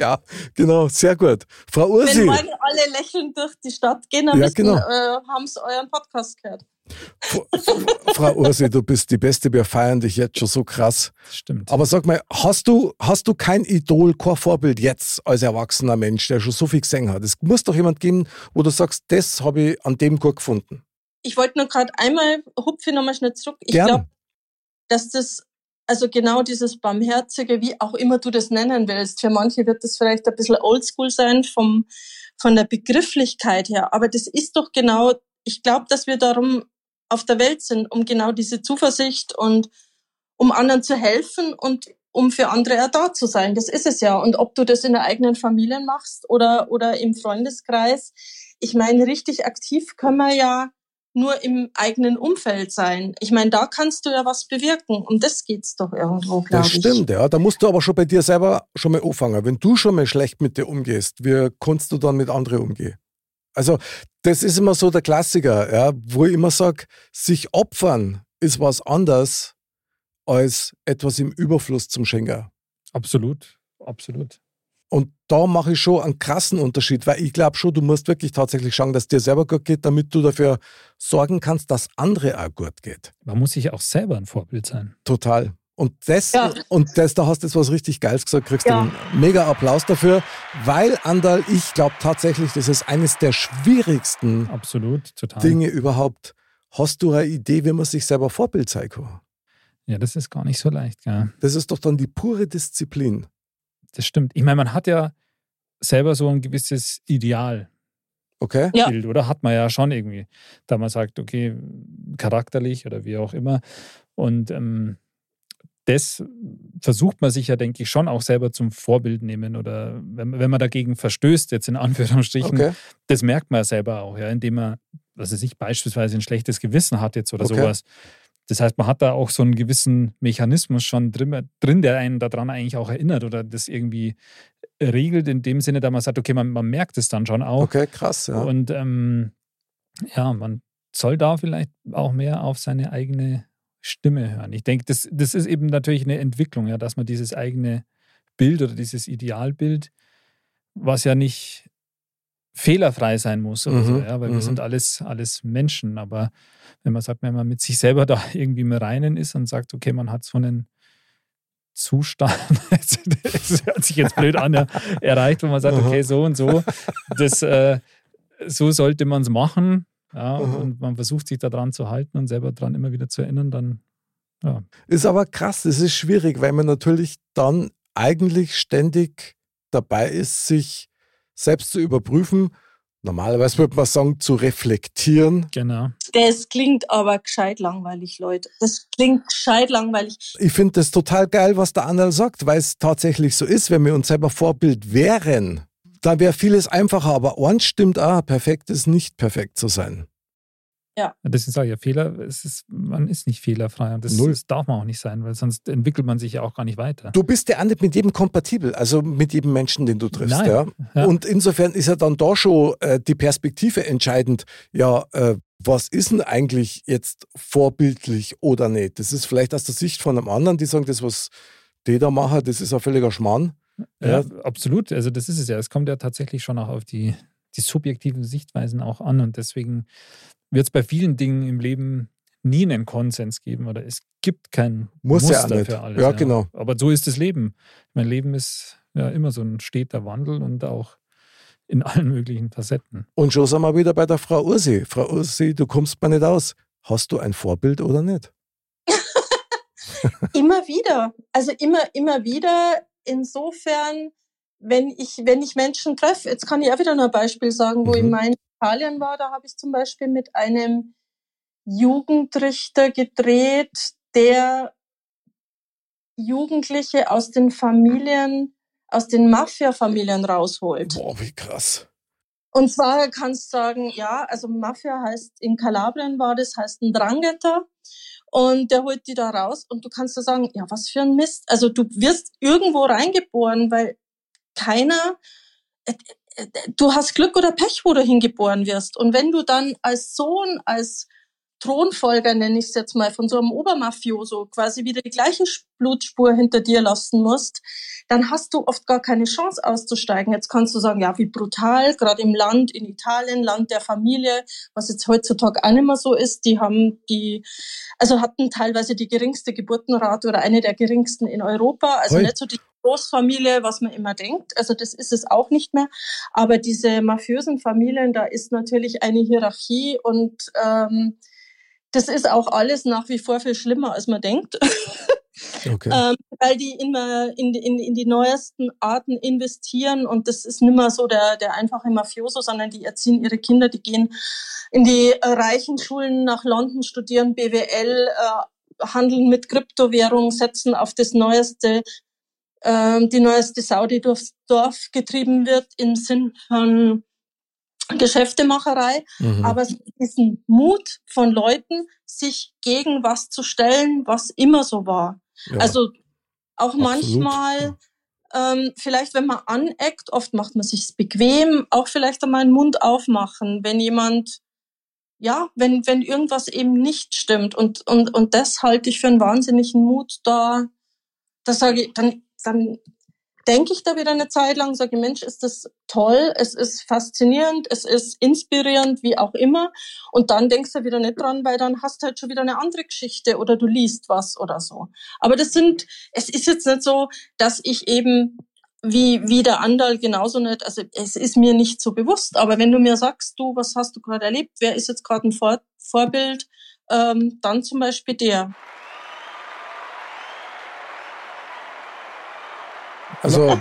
Ja, genau, sehr gut. Frau Wenn Ursi, morgen alle lächelnd durch die Stadt gehen, dann Ja, genau. äh, haben sie euren Podcast gehört. Frau Ursi, du bist die Beste, wir feiern dich jetzt schon so krass. Stimmt. Aber sag mal, hast du, hast du kein Idol, kein Vorbild jetzt als erwachsener Mensch, der schon so viel gesehen hat? Es muss doch jemand geben, wo du sagst, das habe ich an dem gut gefunden. Ich wollte nur gerade einmal, hupfe nochmal schnell zurück. Ich glaube, dass das, also genau dieses Barmherzige, wie auch immer du das nennen willst, für manche wird das vielleicht ein bisschen oldschool sein vom, von der Begrifflichkeit her, aber das ist doch genau, ich glaube, dass wir darum auf der Welt sind, um genau diese Zuversicht und um anderen zu helfen und um für andere auch da zu sein. Das ist es ja. Und ob du das in der eigenen Familie machst oder, oder im Freundeskreis, ich meine, richtig aktiv können wir ja nur im eigenen Umfeld sein. Ich meine, da kannst du ja was bewirken. Um das geht's doch irgendwo, glaube Das ich. stimmt, ja. Da musst du aber schon bei dir selber schon mal anfangen. Wenn du schon mal schlecht mit dir umgehst, wie kannst du dann mit anderen umgehen? Also, das ist immer so der Klassiker, ja, wo ich immer sage, sich opfern ist was anderes als etwas im Überfluss zum Schenker. Absolut, absolut. Und da mache ich schon einen krassen Unterschied, weil ich glaube schon, du musst wirklich tatsächlich schauen, dass dir selber gut geht, damit du dafür sorgen kannst, dass andere auch gut geht. Man muss sich auch selber ein Vorbild sein. Total. Und das, Ja. und das, da hast du jetzt was richtig Geiles gesagt, kriegst du Ja. einen mega Applaus dafür, weil Andal, ich glaube tatsächlich, das ist eines der schwierigsten Absolut, total. Dinge überhaupt. Hast du eine Idee, wie man sich selber Vorbild zeigen kann? Ja, das ist gar nicht so leicht, gell? Das ist doch dann die pure Disziplin. Das stimmt. Ich meine, man hat ja selber so ein gewisses Idealbild, Okay? Ja. oder? Hat man ja schon irgendwie. Da man sagt, okay, charakterlich oder wie auch immer. Und ähm, das versucht man sich ja, denke ich, schon auch selber zum Vorbild nehmen. Oder wenn, wenn man dagegen verstößt, jetzt in Anführungsstrichen, Okay. das merkt man ja selber auch, ja, indem man, was weiß ich, beispielsweise ein schlechtes Gewissen hat jetzt oder Okay. sowas. Das heißt, man hat da auch so einen gewissen Mechanismus schon drin, drin, der einen daran eigentlich auch erinnert oder das irgendwie regelt, in dem Sinne, da man sagt, okay, man, man merkt es dann schon auch. Okay, krass, ja. Und ähm, ja, man soll da vielleicht auch mehr auf seine eigene Stimme hören. Ich denke, das, das ist eben natürlich eine Entwicklung, ja, dass man dieses eigene Bild oder dieses Idealbild, was ja nicht fehlerfrei sein muss oder so, Mhm, ja, weil mhm. wir sind alles, alles Menschen. Aber wenn man sagt, wenn man mit sich selber da irgendwie im Reinen ist und sagt, okay, man hat so einen Zustand, das hört sich jetzt blöd an, ja, erreicht, wo man sagt, okay, so und so, das, äh, so sollte man es machen. Ja, Aha. und man versucht sich daran zu halten und selber daran immer wieder zu erinnern, dann ja, Ist aber krass, das ist schwierig, weil man natürlich dann eigentlich ständig dabei ist, sich selbst zu überprüfen. Normalerweise würde man sagen, zu reflektieren. genau. Das klingt aber gescheit langweilig, Leute. Das klingt gescheit langweilig. Ich finde das total geil, was der Annal sagt, weil es tatsächlich so ist, wenn wir uns selber Vorbild wären, dann wäre vieles einfacher. Aber eins stimmt auch, perfekt ist nicht perfekt zu sein. Deswegen sage ich ja, Fehler, es ist, man ist nicht fehlerfrei und das, Null. das darf man auch nicht sein, weil sonst entwickelt man sich ja auch gar nicht weiter. Du bist ja auch nicht mit jedem kompatibel, also mit jedem Menschen, den du triffst. Nein. Ja? Ja. Und insofern ist ja dann da schon äh, die Perspektive entscheidend. Ja, äh, was ist denn eigentlich jetzt vorbildlich oder nicht? Das ist vielleicht aus der Sicht von einem anderen, die sagen, das, was die da machen, das ist ein völliger Schmarrn. Ja, absolut. Also das ist es ja. Es kommt ja tatsächlich schon auch auf die, die subjektiven Sichtweisen auch an und deswegen wird es bei vielen Dingen im Leben nie einen Konsens geben oder es gibt kein Muss ja Muster nicht. für alles. Ja, genau. Aber so ist das Leben. Mein Leben ist ja immer so ein steter Wandel und auch in allen möglichen Facetten. Und schon sind wir wieder bei der Frau Ursi. Frau Ursi, du kommst mir nicht aus. Hast du ein Vorbild oder nicht? Immer wieder. Also immer, immer wieder. Insofern, wenn ich, wenn ich Menschen treffe, jetzt kann ich auch wieder noch ein Beispiel sagen, wo Mhm. ich mal in Italien war, da habe ich zum Beispiel mit einem Jugendrichter gedreht, der Jugendliche aus den Familien, aus den Mafia-Familien rausholt. Boah, wie krass. Und zwar kannst du sagen, ja, also Mafia heißt, in Kalabrien war das, heißt ein Drangheta. Und der holt die da raus und du kannst da sagen, ja, was für ein Mist. Also du wirst irgendwo reingeboren, weil keiner, äh, äh, du hast Glück oder Pech, wo du hingeboren wirst. Und wenn du dann als Sohn, als Thronfolger, nenne ich es jetzt mal, von so einem Obermafioso quasi wieder die gleiche Blutspur hinter dir lassen musst, dann hast du oft gar keine Chance auszusteigen. Jetzt kannst du sagen, ja, wie brutal, gerade im Land, in Italien, Land der Familie, was jetzt heutzutage auch nicht mehr so ist, die haben die, also hatten teilweise die geringste Geburtenrate oder eine der geringsten in Europa, also Ui. nicht so die Großfamilie, was man immer denkt. Also das ist es auch nicht mehr. Aber diese mafiösen Familien, da ist natürlich eine Hierarchie und ähm, das ist auch alles nach wie vor viel schlimmer, als man denkt. Okay. ähm, weil die immer in, die- in, in die neuesten Arten investieren und das ist nicht mehr so der, der einfache Mafioso, sondern die erziehen ihre Kinder, die gehen in die äh, reichen Schulen nach London, studieren BWL, äh, handeln mit Kryptowährung, setzen auf das neueste, ähm, die neueste Sau, die durchs Dorf getrieben wird im Sinn von Geschäftemacherei Mhm. aber diesen Mut von Leuten, sich gegen was zu stellen, was immer so war. ja. Also auch Absolut. manchmal, ähm, vielleicht wenn man aneckt, oft macht man sich's bequem, auch vielleicht einmal den Mund aufmachen, wenn jemand, ja, wenn, wenn irgendwas eben nicht stimmt. Und, und, und das halte ich für einen wahnsinnigen Mut da, da sage ich, dann, dann, denke ich da wieder eine Zeit lang, sage, Mensch, ist das toll, es ist faszinierend, es ist inspirierend, wie auch immer. Und dann denkst du wieder nicht dran, weil dann hast du halt schon wieder eine andere Geschichte oder du liest was oder so. Aber das sind, es ist jetzt nicht so, dass ich eben wie, wie der Andal genauso nicht, also es ist mir nicht so bewusst, aber wenn du mir sagst, du, was hast du gerade erlebt, wer ist jetzt gerade ein Vor Vorbild, ähm, dann zum Beispiel der. Also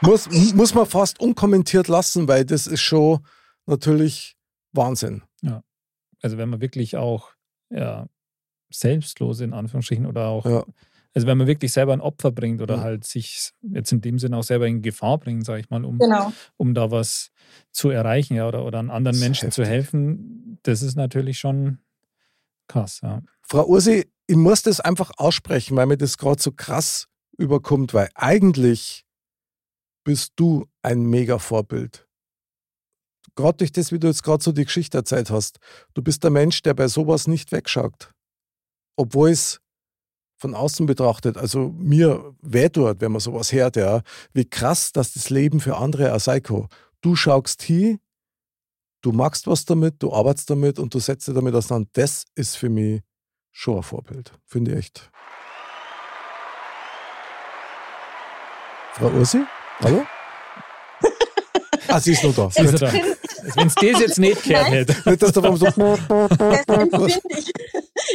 muss, muss man fast unkommentiert lassen, weil das ist schon natürlich Wahnsinn. Ja. Also wenn man wirklich auch ja, selbstlos in Anführungsstrichen oder auch, ja. also wenn man wirklich selber ein Opfer bringt oder ja. halt sich jetzt in dem Sinne auch selber in Gefahr bringt, sage ich mal, um, genau. um da was zu erreichen ja, oder, oder an anderen Menschen heftig. zu helfen, das ist natürlich schon krass. Ja. Frau Ursi, ich muss das einfach aussprechen, weil mir das gerade so krass überkommt, weil eigentlich bist du ein mega Vorbild. Gerade durch das, wie du jetzt gerade so die Geschichte erzählt hast. Du bist der Mensch, der bei sowas nicht wegschaut. Obwohl es von außen betrachtet, also mir weh tut, wenn man sowas hört, ja, wie krass, dass das Leben für andere ein Psycho. Du schaust hier, du machst was damit, du arbeitest damit und du setzt dich damit auseinander. Das ist für mich schon ein Vorbild, finde ich echt. Frau Ursi? Hallo? ah, sie ist noch da. Sie ist da. Wenn es das jetzt nicht gehört hätte. Nicht, dass da so das empfinde ich.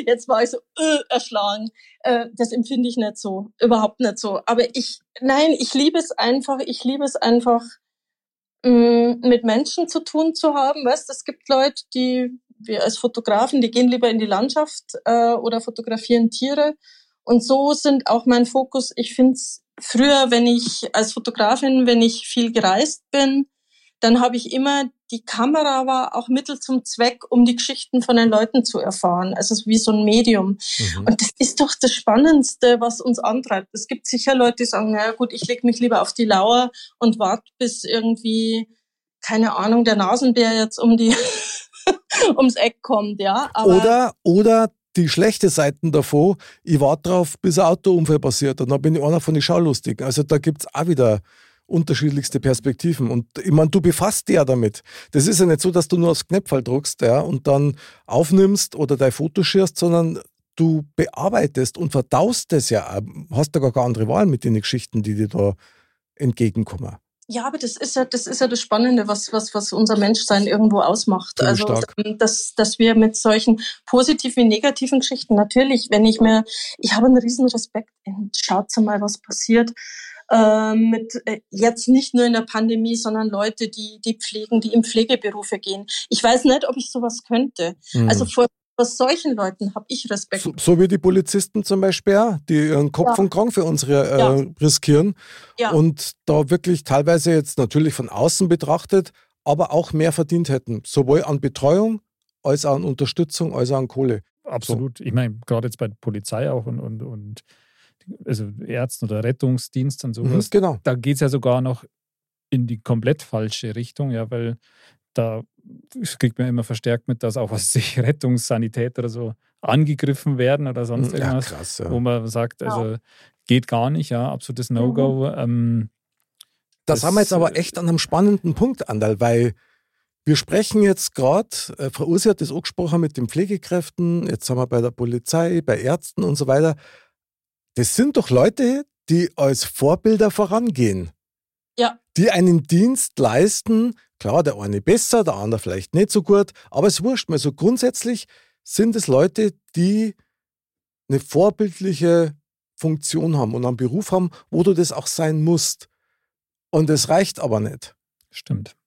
Jetzt war ich so äh, erschlagen. Äh, das empfinde ich nicht so. Überhaupt nicht so. Aber ich, nein, ich liebe es einfach. Ich liebe es einfach, mh, mm, mit Menschen zu tun zu haben. Weißt, es gibt Leute, die, wir als Fotografen, die gehen lieber in die Landschaft äh, oder fotografieren Tiere. Und so sind auch mein Fokus. Ich finde es früher, wenn ich als Fotografin, wenn ich viel gereist bin, dann habe ich immer, die Kamera war auch Mittel zum Zweck, um die Geschichten von den Leuten zu erfahren. Also wie so ein Medium. Mhm. Und das ist doch das Spannendste, was uns antreibt. Es gibt sicher Leute, die sagen, naja gut, ich lege mich lieber auf die Lauer und warte, bis irgendwie, keine Ahnung, der Nasenbär jetzt um die ums Eck kommt, ja. Aber oder, oder die schlechte Seiten davon, ich warte drauf, bis ein Autounfall passiert und dann bin ich einer von den Schaulustigen. Also da gibt es auch wieder unterschiedlichste Perspektiven. Und ich meine, du befasst dich ja damit. Das ist ja nicht so, dass du nur aufs Knöpfel druckst ja, und dann aufnimmst oder dein Foto schierst, sondern du bearbeitest und verdaust das ja. Hast da gar keine andere Wahl mit den Geschichten, die dir da entgegenkommen. Ja, aber das ist ja, das ist ja das Spannende, was, was, was unser Menschsein irgendwo ausmacht. Sehr also, stark. Ähm, dass, dass wir mit solchen positiven wie negativen Geschichten natürlich, wenn ich mir, ich habe einen riesen Respekt, schaut mal, was passiert. Äh, mit äh, jetzt nicht nur in der Pandemie, sondern Leute, die die pflegen, die in Pflegeberufe gehen. Ich weiß nicht, ob ich sowas könnte. Mhm. Also vor vor solchen Leuten habe ich Respekt. So, so, wie die Polizisten zum Beispiel, die ihren Kopf ja. und Krang für unsere äh, ja. riskieren. Ja. Und da wirklich teilweise jetzt natürlich von außen betrachtet, aber auch mehr verdient hätten. Sowohl an Betreuung als auch an Unterstützung, als auch an Kohle. Absolut. So. Ich meine, gerade jetzt bei der Polizei auch und, und, und also Ärzten oder Rettungsdienst und sowas. Mhm, genau. Da geht es ja sogar noch in die komplett falsche Richtung, ja, weil da kriegt man immer verstärkt mit, dass auch was sich Rettungssanitäter oder so angegriffen werden oder sonst irgendwas, ja, krass, ja. wo man sagt, also geht gar nicht, ja, absolutes No-Go. Mhm. Ähm, das, das, haben wir jetzt aber echt an einem spannenden Punkt, Andal, weil wir sprechen jetzt gerade, äh, Frau Ursi hat das auch gesprochen mit den Pflegekräften, jetzt haben wir bei der Polizei, bei Ärzten und so weiter. Das sind doch Leute, die als Vorbilder vorangehen. Ja. Die einen Dienst leisten, klar, der eine besser, der andere vielleicht nicht so gut, aber es wurscht mir. So grundsätzlich sind es Leute, die eine vorbildliche Funktion haben und einen Beruf haben, wo du das auch sein musst. Und es reicht aber nicht. Stimmt.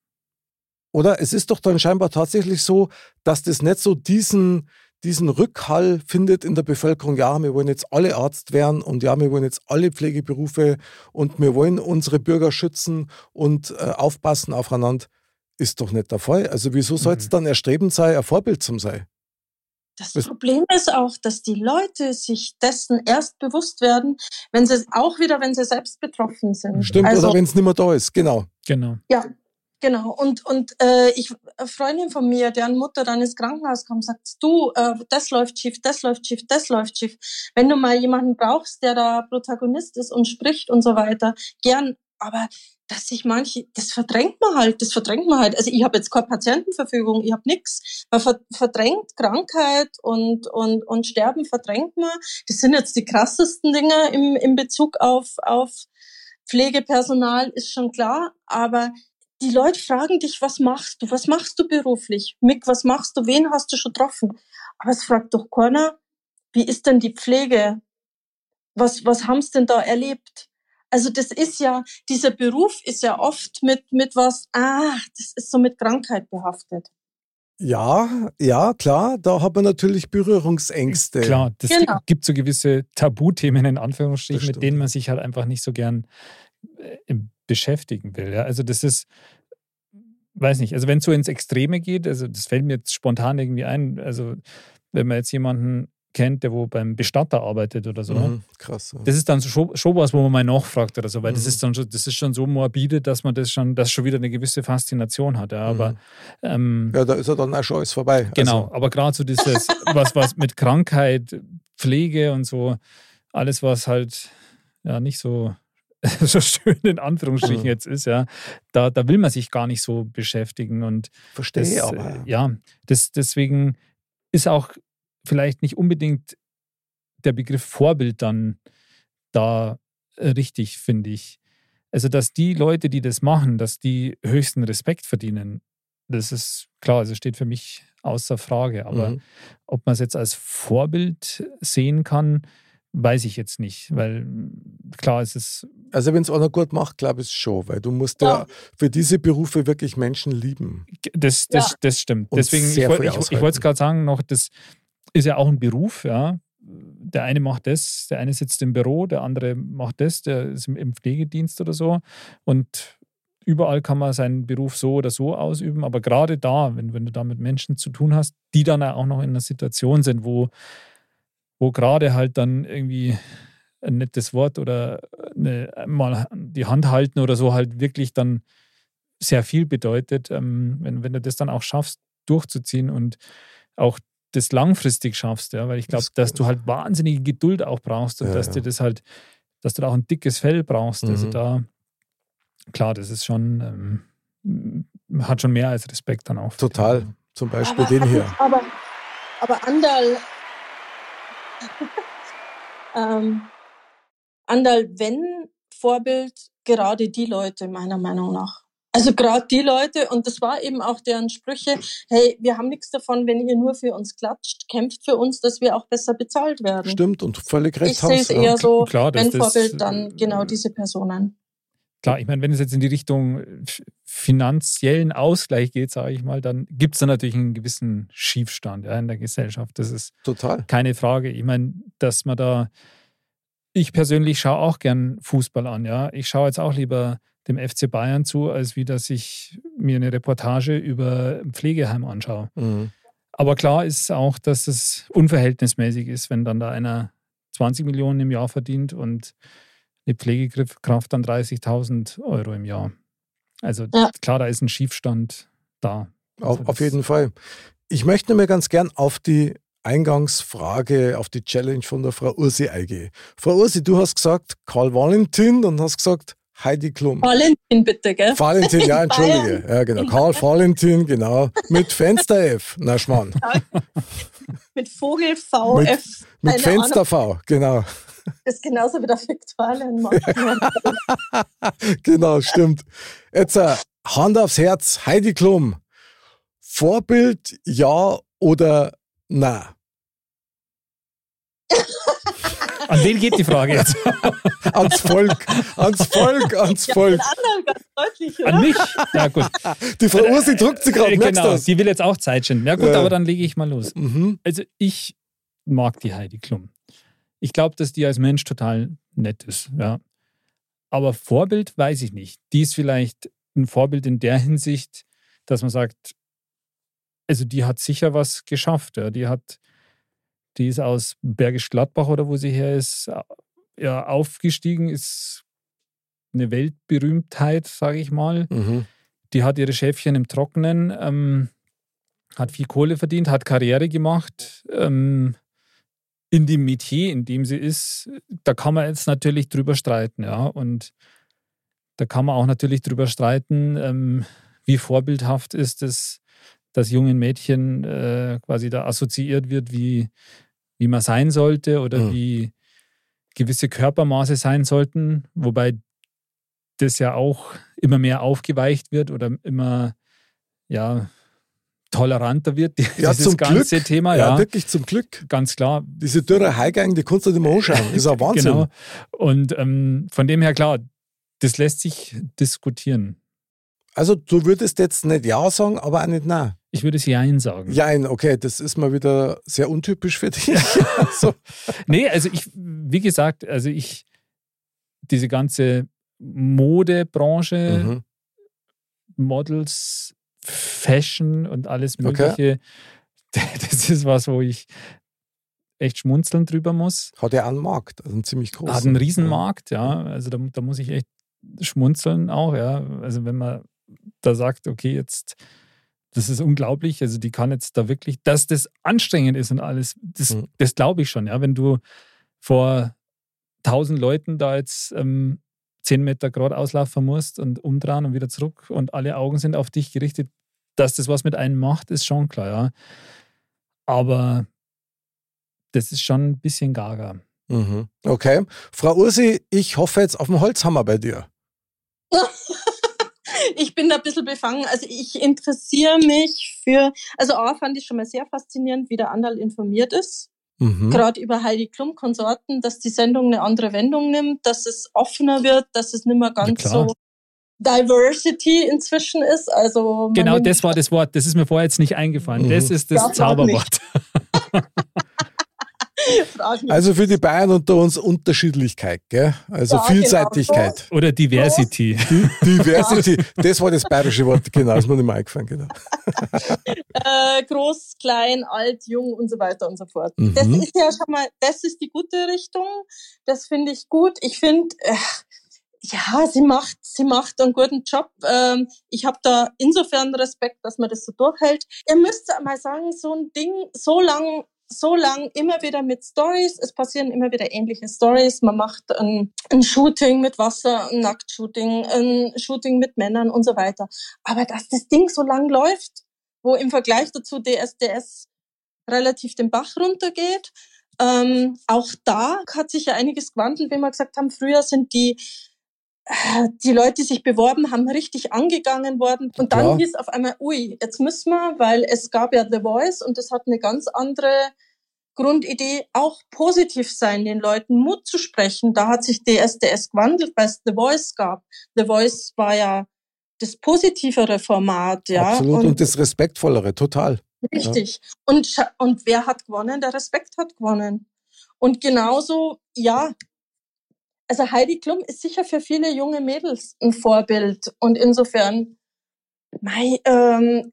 Oder es ist doch dann scheinbar tatsächlich so, dass das nicht so diesen, diesen Rückhall findet in der Bevölkerung, ja, wir wollen jetzt alle Arzt werden und ja, wir wollen jetzt alle Pflegeberufe und wir wollen unsere Bürger schützen und äh, aufpassen aufeinander, ist doch nicht der Fall. Also wieso soll es mhm. dann erstrebend sein, ein Vorbild zu sein? Das Problem ist auch, dass die Leute sich dessen erst bewusst werden, wenn sie auch wieder, wenn sie selbst betroffen sind. Stimmt, also, oder wenn es nicht mehr da ist, genau. Genau. Ja, Genau, und, und äh, ich, eine Freundin von mir, deren Mutter dann ins Krankenhaus kommt, sagt, du, äh, das läuft schief, das läuft schief, das läuft schief. Wenn du mal jemanden brauchst, der da Protagonist ist und spricht und so weiter, gern aber dass sich manche, das verdrängt man halt, das verdrängt man halt. Also ich habe jetzt keine Patientenverfügung, ich habe nichts. Man verdrängt Krankheit und, und, und Sterben verdrängt man. Das sind jetzt die krassesten Dinge im, im Bezug auf, auf Pflegepersonal, ist schon klar. Aber die Leute fragen dich, was machst du? Was machst du beruflich? Mick, was machst du? Wen hast du schon getroffen? Aber es fragt doch keiner, wie ist denn die Pflege? Was, was haben sie denn da erlebt? Also das ist ja, dieser Beruf ist ja oft mit, mit was, ah, das ist so mit Krankheit behaftet. Ja, ja, klar, da hat man natürlich Berührungsängste. Klar, das genau. gibt so gewisse Tabuthemen in Anführungsstrichen, mit denen man sich halt einfach nicht so gern äh, beschäftigen will. Ja? Also das ist, weiß nicht, also wenn es so ins Extreme geht, also das fällt mir jetzt spontan irgendwie ein, also wenn man jetzt jemanden kennt, der wo beim Bestatter arbeitet oder so. Mhm, krass. Ja. Das ist dann schon, schon was, wo man mal nachfragt oder so, weil mhm. das ist dann schon, das ist schon so morbide, dass man das schon, das schon wieder eine gewisse Faszination hat. Ja, aber mhm. ähm, ja, da ist er dann auch schon alles vorbei. Genau, also. aber gerade so dieses, was, was mit Krankheit, Pflege und so, alles, was halt ja nicht so so schön in Anführungsstrichen mhm. jetzt ist, ja, da, da will man sich gar nicht so beschäftigen. Und Verstehe das, aber. Ja, das, deswegen ist auch vielleicht nicht unbedingt der Begriff Vorbild dann da äh, richtig, finde ich. Also, dass die Leute, die das machen, dass die höchsten Respekt verdienen, das ist klar, also steht für mich außer Frage. Aber mhm. ob man es jetzt als Vorbild sehen kann, weiß ich jetzt nicht, weil klar ist es. Also wenn es einer gut macht, glaube ich schon, weil du musst ja. ja, für diese Berufe wirklich Menschen lieben. Das, das, ja. das stimmt. Und Deswegen, ich, wollte ich, ich es gerade sagen noch, das ist ja auch ein Beruf, ja. Der eine macht das, der eine sitzt im Büro, der andere macht das, der ist im Pflegedienst oder so. Und überall kann man seinen Beruf so oder so ausüben, aber gerade da, wenn, wenn du da mit Menschen zu tun hast, die dann auch noch in einer Situation sind, wo, wo gerade halt dann irgendwie ein nettes Wort oder eine, mal die Hand halten oder so halt wirklich dann sehr viel bedeutet, ähm, wenn, wenn du das dann auch schaffst, durchzuziehen und auch das langfristig schaffst, ja, weil ich glaube, dass du halt wahnsinnige Geduld auch brauchst und ja, dass ja. dir das halt, dass du da auch ein dickes Fell brauchst. Also mhm. Also da, klar, das ist schon, ähm, hat schon mehr als Respekt dann auch. Total. Den. Zum Beispiel aber, den hier. Aber, aber Andal, ähm, Andal, wenn Vorbild gerade die Leute, meiner Meinung nach. Also gerade die Leute, und das war eben auch deren Sprüche, hey, wir haben nichts davon, wenn ihr nur für uns klatscht, kämpft für uns, dass wir auch besser bezahlt werden. Stimmt, und völlig recht Ich sehe es eher so, Klar, wenn Vorbild, dann genau diese Personen. Klar, ich meine, wenn es jetzt in die Richtung finanziellen Ausgleich geht, sage ich mal, dann gibt es da natürlich einen gewissen Schiefstand ja, in der Gesellschaft. Das ist Total. keine Frage. Ich meine, dass man da, ich persönlich schaue auch gern Fußball an. Ja, ich schaue jetzt auch lieber dem FC Bayern zu, als wie dass ich mir eine Reportage über ein Pflegeheim anschaue. Mhm. Aber klar ist auch, dass es unverhältnismäßig ist, wenn dann da einer 20 Millionen im Jahr verdient und eine Pflegekraft dann 30.000 Euro im Jahr. Also ja. klar, da ist ein Schiefstand da. Also auf, auf jeden Fall. Ich möchte mir ganz gern auf die Eingangsfrage, auf die Challenge von der Frau Ursi eingehen. Frau Ursi, du hast gesagt Karl Valentin und hast gesagt Heidi Klum. Valentin bitte, gell? Valentin, ja, entschuldige. Ja, genau. Karl Valentin, genau. Mit Fenster F. Na, Schmarrn. mit Vogel V, mit, F. Mit Fenster V, genau. Das ist genauso wie der Viktualienmarkt. genau, stimmt. Jetzt uh, Hand aufs Herz, Heidi Klum. Vorbild, ja oder nein? An wen geht die Frage jetzt? ans Volk, ans Volk, ans Volk. Ja, ganz deutlich, oder? An mich? Ja, gut. Die Frau Ursi druckt sie gerade, merkst Genau, die will jetzt auch Zeit schinden. Ja gut, ja. aber dann lege ich mal los. Mhm. Also ich mag die Heidi Klum. Ich glaube, dass die als Mensch total nett ist, ja. Aber Vorbild weiß ich nicht. Die ist vielleicht ein Vorbild in der Hinsicht, dass man sagt, also die hat sicher was geschafft. Ja. Die hat die ist aus Bergisch Gladbach oder wo sie her ist, ja, aufgestiegen, ist eine Weltberühmtheit, sage ich mal. Mhm. Die hat ihre Schäfchen im Trockenen, ähm, hat viel Kohle verdient, hat Karriere gemacht. Ähm, in dem Metier, in dem sie ist, da kann man jetzt natürlich drüber streiten, ja. Und da kann man auch natürlich drüber streiten, ähm, wie vorbildhaft ist es, dass jungen Mädchen äh, quasi da assoziiert wird, wie, wie man sein sollte oder mhm. wie gewisse Körpermaße sein sollten, wobei das ja auch immer mehr aufgeweicht wird oder immer ja, toleranter wird, ja, dieses zum ganze Glück. Thema. Ja. ja, wirklich zum Glück. Ganz klar. Diese dürre Highgang, die kannst du nicht mehr anschauen. Das ist ein Wahnsinn. genau. Und ähm, von dem her, klar, das lässt sich diskutieren. Also du würdest jetzt nicht Ja sagen, aber auch nicht Nein. Ich würde es Jein sagen. Jein, okay, das ist mal wieder sehr untypisch für dich. also. Nee, also ich, wie gesagt, also ich, diese ganze Modebranche, mhm. Models, Fashion und alles Mögliche, okay. das ist was, wo ich echt schmunzeln drüber muss. Hat ja einen Markt, also einen ziemlich großen. Hat einen Riesenmarkt, ja. Also da, da muss ich echt schmunzeln auch, ja. Also wenn man da sagt, okay, jetzt, das ist unglaublich, also die kann jetzt da wirklich, dass das anstrengend ist und alles, das, mhm. das glaube ich schon, ja. Wenn du vor tausend Leuten da jetzt ähm, zehn Meter gerade auslaufen musst und umdrehen und wieder zurück und alle Augen sind auf dich gerichtet, dass das was mit einem macht, ist schon klar, ja. Aber das ist schon ein bisschen gaga. Mhm. Okay. Frau Ursi, ich hoffe jetzt auf den Holzhammer bei dir. ich bin da ein bisschen befangen. Also ich interessiere mich für, also A fand ich schon mal sehr faszinierend, wie der Andal informiert ist. Mhm. Gerade über Heidi Klum Konsorten, dass die Sendung eine andere Wendung nimmt, dass es offener wird, dass es nicht mehr ganz so Diversity inzwischen ist. Also genau, das war das Wort. Das ist mir vorher jetzt nicht eingefallen. Mhm. Das ist das, das Zauberwort. Also für die Bayern unter uns Unterschiedlichkeit, gell? also ja, genau Vielseitigkeit. Genau. Oder Diversity. Die, Diversity, das war das bayerische Wort, genau, das ist mir nicht mehr eingefallen. Genau. äh, groß, klein, alt, jung und so weiter und so fort. Mhm. Das ist ja schon mal, das ist die gute Richtung. Das finde ich gut. Ich finde, äh, ja, sie macht, sie macht einen guten Job. Ähm, ich habe da insofern Respekt, dass man das so durchhält. Ihr müsst einmal sagen, so ein Ding so lang so lang immer wieder mit Stories. Es passieren immer wieder ähnliche Stories. Man macht ein, ein Shooting mit Wasser, ein Nacktshooting, ein Shooting mit Männern und so weiter. Aber dass das Ding so lang läuft, wo im Vergleich dazu DSDS relativ den Bach runtergeht, ähm, auch da hat sich ja einiges gewandelt, wie wir gesagt haben. Früher sind die die Leute, die sich beworben haben, richtig angegangen worden. Und dann ja. hieß auf einmal, ui, jetzt müssen wir, weil es gab ja The Voice und das hat eine ganz andere Grundidee, auch positiv sein, den Leuten Mut zu sprechen. Da hat sich DSDS gewandelt, weil es The Voice gab. The Voice war ja das positivere Format, ja. Absolut und, und das respektvollere, total. Richtig. Ja. Und, und wer hat gewonnen? Der Respekt hat gewonnen. Und genauso, ja, also Heidi Klum ist sicher für viele junge Mädels ein Vorbild und insofern, mei, ähm,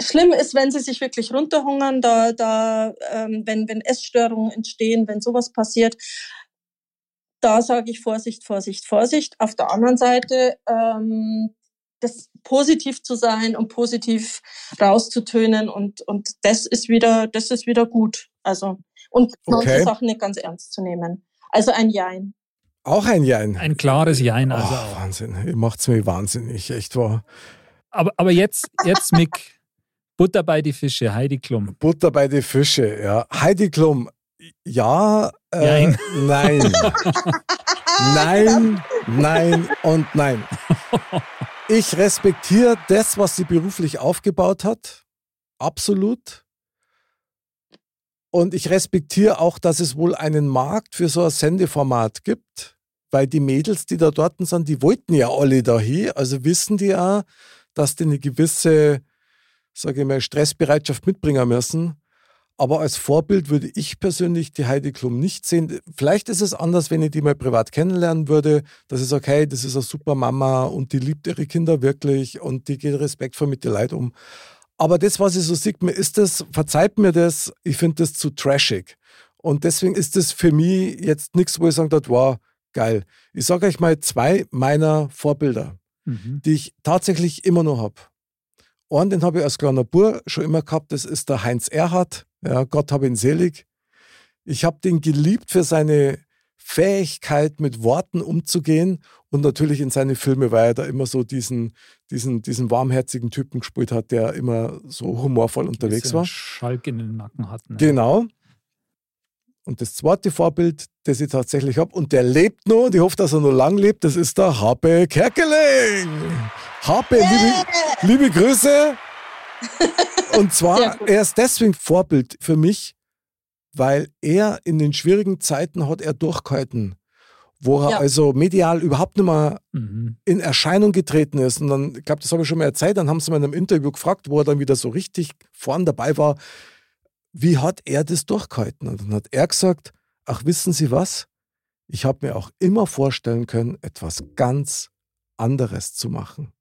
schlimm ist, wenn sie sich wirklich runterhungern, da, da, ähm, wenn, wenn Essstörungen entstehen, wenn sowas passiert. Da sage ich Vorsicht, Vorsicht, Vorsicht. Auf der anderen Seite, ähm, das positiv zu sein und positiv rauszutönen und, und das ist wieder, das ist wieder gut. Also, und okay. manche Sachen nicht ganz ernst zu nehmen. Also ein Jein. Auch ein Jein. Ein klares Jein. Also oh, Wahnsinn. Ihr macht es mir wahnsinnig, echt wahr. Aber, aber jetzt, jetzt Mick, Butter bei die Fische, Heidi Klum. Butter bei die Fische, ja. Heidi Klum, ja, äh, nein. nein, nein und nein. Ich respektiere das, was sie beruflich aufgebaut hat. Absolut. Und ich respektiere auch, dass es wohl einen Markt für so ein Sendeformat gibt, weil die Mädels, die da dort sind, die wollten ja alle dahin. Also wissen die auch, dass die eine gewisse, sage ich mal, Stressbereitschaft mitbringen müssen. Aber als Vorbild würde ich persönlich die Heidi Klum nicht sehen. Vielleicht ist es anders, wenn ich die mal privat kennenlernen würde, ich sage, hey, das ist eine super Mama und die liebt ihre Kinder wirklich und die geht respektvoll mit den Leuten um. Aber das, was ich so sehe, mir ist das, verzeiht mir das, ich finde das zu trashig. Und deswegen ist das für mich jetzt nichts, wo ich sagen darf, wow, geil. Ich sage euch mal zwei meiner Vorbilder, mhm. die ich tatsächlich immer noch habe. Einen, den habe ich als kleiner Bur schon immer gehabt, das ist der Heinz Erhardt. Ja, Gott habe ihn selig. Ich habe den geliebt für seine Fähigkeit, mit Worten umzugehen und natürlich in seine Filme, weil er da immer so diesen, diesen, diesen warmherzigen Typen gespielt hat, der immer so humorvoll unterwegs war. Schalk in den Nacken hat. Ne? Genau. Und das zweite Vorbild, das ich tatsächlich habe, und der lebt noch, und ich hoffe, dass er noch lang lebt, das ist der Happe Kerkeling. Happe, liebe, liebe Grüße. Und zwar, er ist deswegen Vorbild für mich, weil er in den schwierigen Zeiten hat er durchgehalten, wo er ja. also medial überhaupt nicht mehr mhm. in Erscheinung getreten ist. Und dann, ich glaube, das habe ich schon mal erzählt, dann haben sie mal in einem Interview gefragt, wo er dann wieder so richtig vorn dabei war, wie hat er das durchgehalten? Und dann hat er gesagt, ach wissen Sie was? Ich habe mir auch immer vorstellen können, etwas ganz anderes zu machen.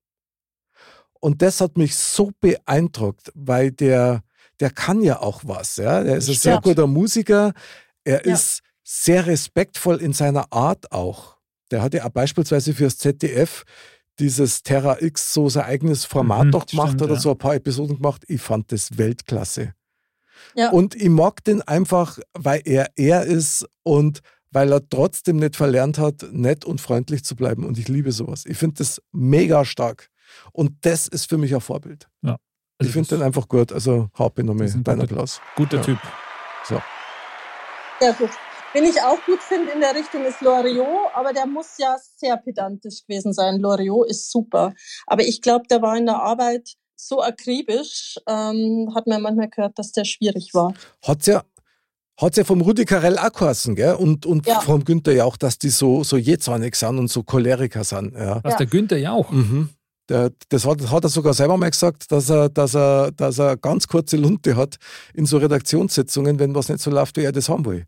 Und das hat mich so beeindruckt, weil der, der kann ja auch was. Ja? Er ist ein sehr guter Musiker. Er ja. ist sehr respektvoll in seiner Art auch. Der hat ja beispielsweise fürs ZDF dieses Terra X so sein eigenes Format mhm, doch gemacht stimmt, oder ja. so ein paar Episoden gemacht. Ich fand das Weltklasse. Ja. Und ich mag den einfach, weil er er ist und weil er trotzdem nicht verlernt hat, nett und freundlich zu bleiben. Und ich liebe sowas. Ich finde das mega stark. Und das ist für mich ein Vorbild. Ja. Also ich finde den einfach gut. Also Haupte nochmal dein Applaus. Guter ja. Typ. So. Ja, gut. Wen ich auch gut finde in der Richtung ist Loriot, aber der muss ja sehr pedantisch gewesen sein. Loriot ist super. Aber ich glaube, der war in der Arbeit so akribisch, ähm, hat man manchmal gehört, dass der schwierig war. Hat's ja, hat's ja vom Rudi Carell auch geheißen, gell? Und, und ja. vom Günther ja auch, dass die so, so jähzornig sind und so Choleriker sind. Ja. Was, der Günther ja auch? Mhm. Der, das, hat, hat er sogar selber mal gesagt, dass er, dass, er, dass er ganz kurze Lunte hat in so Redaktionssitzungen, wenn was nicht so läuft, wie er das haben will.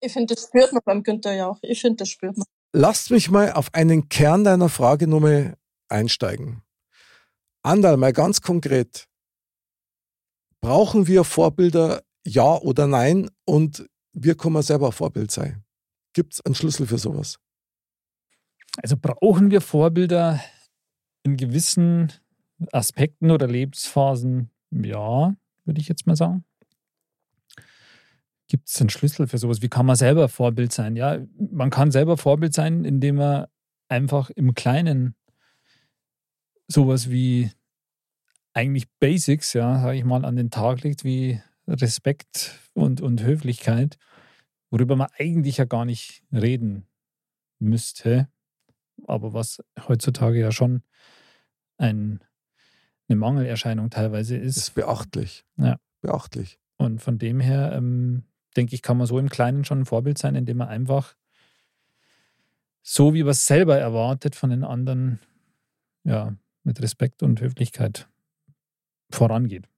Ich finde, das spürt man beim Günther ja auch. Ich finde, das spürt man. Lasst mich mal auf einen Kern deiner Frage nochmal einsteigen. Andal, mal ganz konkret. Brauchen wir Vorbilder, ja oder nein? Und wir können selber Vorbild sein. Gibt es einen Schlüssel für sowas? Also brauchen wir Vorbilder in gewissen Aspekten oder Lebensphasen? Ja, würde ich jetzt mal sagen. Gibt es einen Schlüssel für sowas? Wie kann man selber Vorbild sein? Ja, man kann selber Vorbild sein, indem man einfach im Kleinen sowas wie eigentlich Basics, ja, sage ich mal, an den Tag legt, wie Respekt und, und Höflichkeit, worüber man eigentlich ja gar nicht reden müsste, aber was heutzutage ja schon ein, eine Mangelerscheinung teilweise ist. Das ist beachtlich. Ja. Beachtlich. Und von dem her, ähm, denke ich, kann man so im Kleinen schon ein Vorbild sein, indem man einfach so, wie man es selber erwartet, von den anderen ja, mit Respekt und Höflichkeit vorangeht.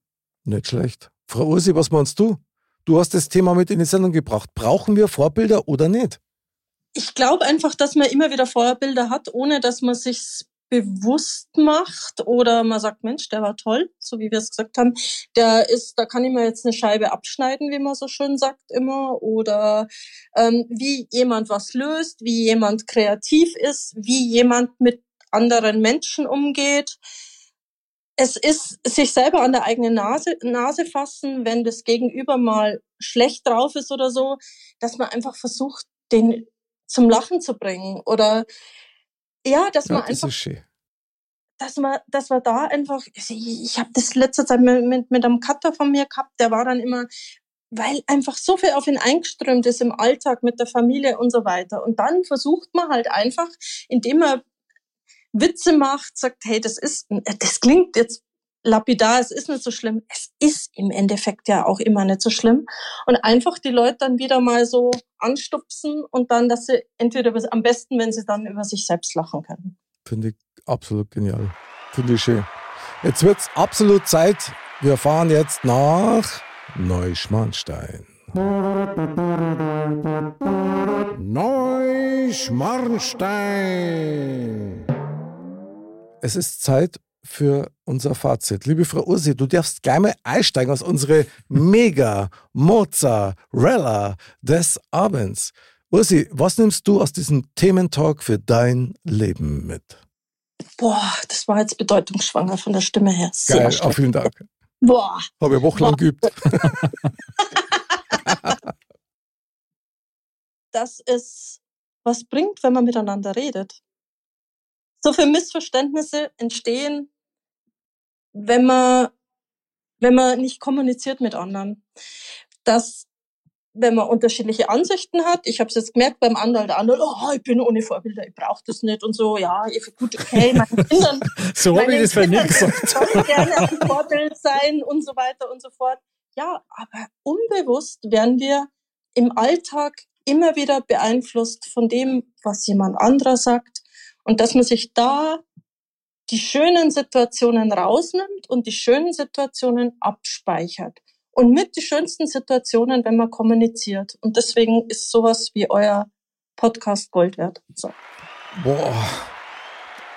Nicht schlecht. Frau Ursi, was meinst du? Du hast das Thema mit in die Sendung gebracht. Brauchen wir Vorbilder oder nicht? Ich glaube einfach, dass man immer wieder Vorbilder hat, ohne dass man sich bewusst macht oder man sagt, Mensch, der war toll, so wie wir es gesagt haben. Der ist, da kann ich mir jetzt eine Scheibe abschneiden, wie man so schön sagt immer, oder ähm, wie jemand was löst, wie jemand kreativ ist, wie jemand mit anderen Menschen umgeht. Es ist sich selber an der eigenen Nase, Nase fassen, wenn das Gegenüber mal schlecht drauf ist oder so, dass man einfach versucht, den zum Lachen zu bringen oder ja, dass ja, man das einfach, dass man, dass man da einfach, ich, ich habe das letzte Zeit mit, mit, mit einem Cutter von mir gehabt, der war dann immer, weil einfach so viel auf ihn eingeströmt ist im Alltag mit der Familie und so weiter. Und dann versucht man halt einfach, indem man Witze macht, sagt, hey, das ist, das klingt jetzt lapidar, es ist nicht so schlimm. Es ist im Endeffekt ja auch immer nicht so schlimm. Und einfach die Leute dann wieder mal so anstupsen und dann, dass sie entweder am besten, wenn sie dann über sich selbst lachen können. Finde ich absolut genial. Finde ich schön. Jetzt wird es absolut Zeit. Wir fahren jetzt nach Neuschmarnstein. Neuschmarnstein. Es ist Zeit für unser Fazit. Liebe Frau Ursi, du darfst gleich mal einsteigen aus unsere mega Mozzarella des Abends. Ursi, was nimmst du aus diesem Thementalk für dein Leben mit? Boah, das war jetzt bedeutungsschwanger von der Stimme her. Sehr Geil, auch vielen Dank. Boah. Habe ich wochenlang geübt. das ist was bringt, wenn man miteinander redet. So viele Missverständnisse entstehen, wenn man, wenn man nicht kommuniziert mit anderen. Dass wenn man unterschiedliche Ansichten hat. Ich habe es jetzt gemerkt beim anderen, der andere, oh, ich bin ohne Vorbilder, ich brauche das nicht und so. Ja, gut, okay, meine Kindern, so habe ich das bei mir gesagt. sollen gerne ein Vorbild sein und so weiter und so fort. Ja, aber unbewusst werden wir im Alltag immer wieder beeinflusst von dem, was jemand anderer sagt und dass man sich da die schönen Situationen rausnimmt und die schönen Situationen abspeichert und mit die schönsten Situationen, wenn man kommuniziert. Und deswegen ist sowas wie euer Podcast Gold wert. So. Boah.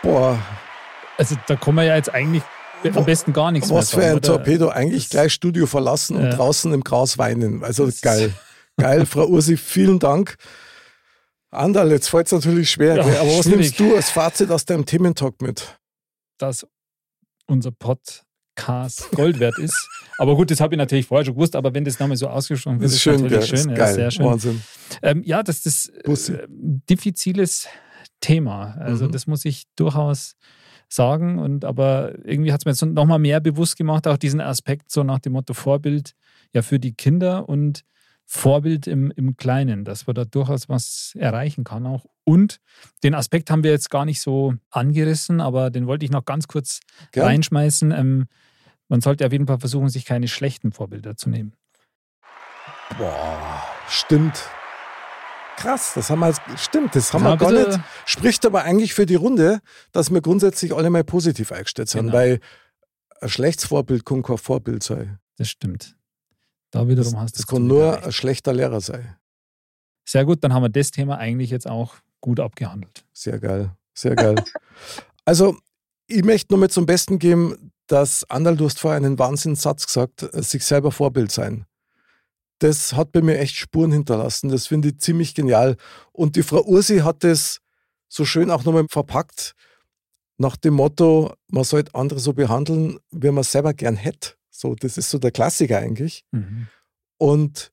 Boah. Also da kommen wir ja jetzt eigentlich am besten gar nichts Was mehr für ein oder? Torpedo. Eigentlich das gleich Studio verlassen ja. und draußen im Gras weinen. Also das geil. geil, Frau Ursi, vielen Dank. Andal, jetzt fällt es natürlich schwer. Ja, aber was schwierig. nimmst du als Fazit aus deinem Thementalk mit? Dass unser Pod Cars Gold wert ist. Aber gut, das habe ich natürlich vorher schon gewusst, aber wenn das nochmal so ausgesprochen wird, ist, ist schön, natürlich ja, schön. Ist geil. Ja, sehr schön. Wahnsinn. Ähm, ja, das ist äh, diffiziles Thema. Also mhm. das muss ich durchaus sagen. Und aber irgendwie hat es mir jetzt nochmal mehr bewusst gemacht, auch diesen Aspekt, so nach dem Motto Vorbild ja für die Kinder und Vorbild im, im Kleinen, dass man da durchaus was erreichen kann auch. Und den Aspekt haben wir jetzt gar nicht so angerissen, aber den wollte ich noch ganz kurz Gern. reinschmeißen. Ähm, man sollte auf jeden Fall versuchen, sich keine schlechten Vorbilder zu nehmen. Boah, stimmt. Krass, das haben wir stimmt, das haben ja, wir gar nicht. Spricht aber eigentlich für die Runde, dass wir grundsätzlich alle mal positiv eingestellt sind, genau. weil ein schlechtes Vorbild kann kein Vorbild sein. Das stimmt. Da wiederum das, hast du. Es kann nur recht. ein schlechter Lehrer sein. Sehr gut, dann haben wir das Thema eigentlich jetzt auch gut abgehandelt. Sehr geil, sehr geil. also, ich möchte nur mit zum Besten geben, dass Andal, du hast vorher einen Wahnsinnssatz gesagt, äh, sich selber Vorbild sein. Das hat bei mir echt Spuren hinterlassen. Das finde ich ziemlich genial. Und die Frau Ursi hat es so schön auch nochmal verpackt, nach dem Motto, man sollte andere so behandeln, wie man es selber gern hätte. So, das ist so der Klassiker eigentlich. Mhm. Und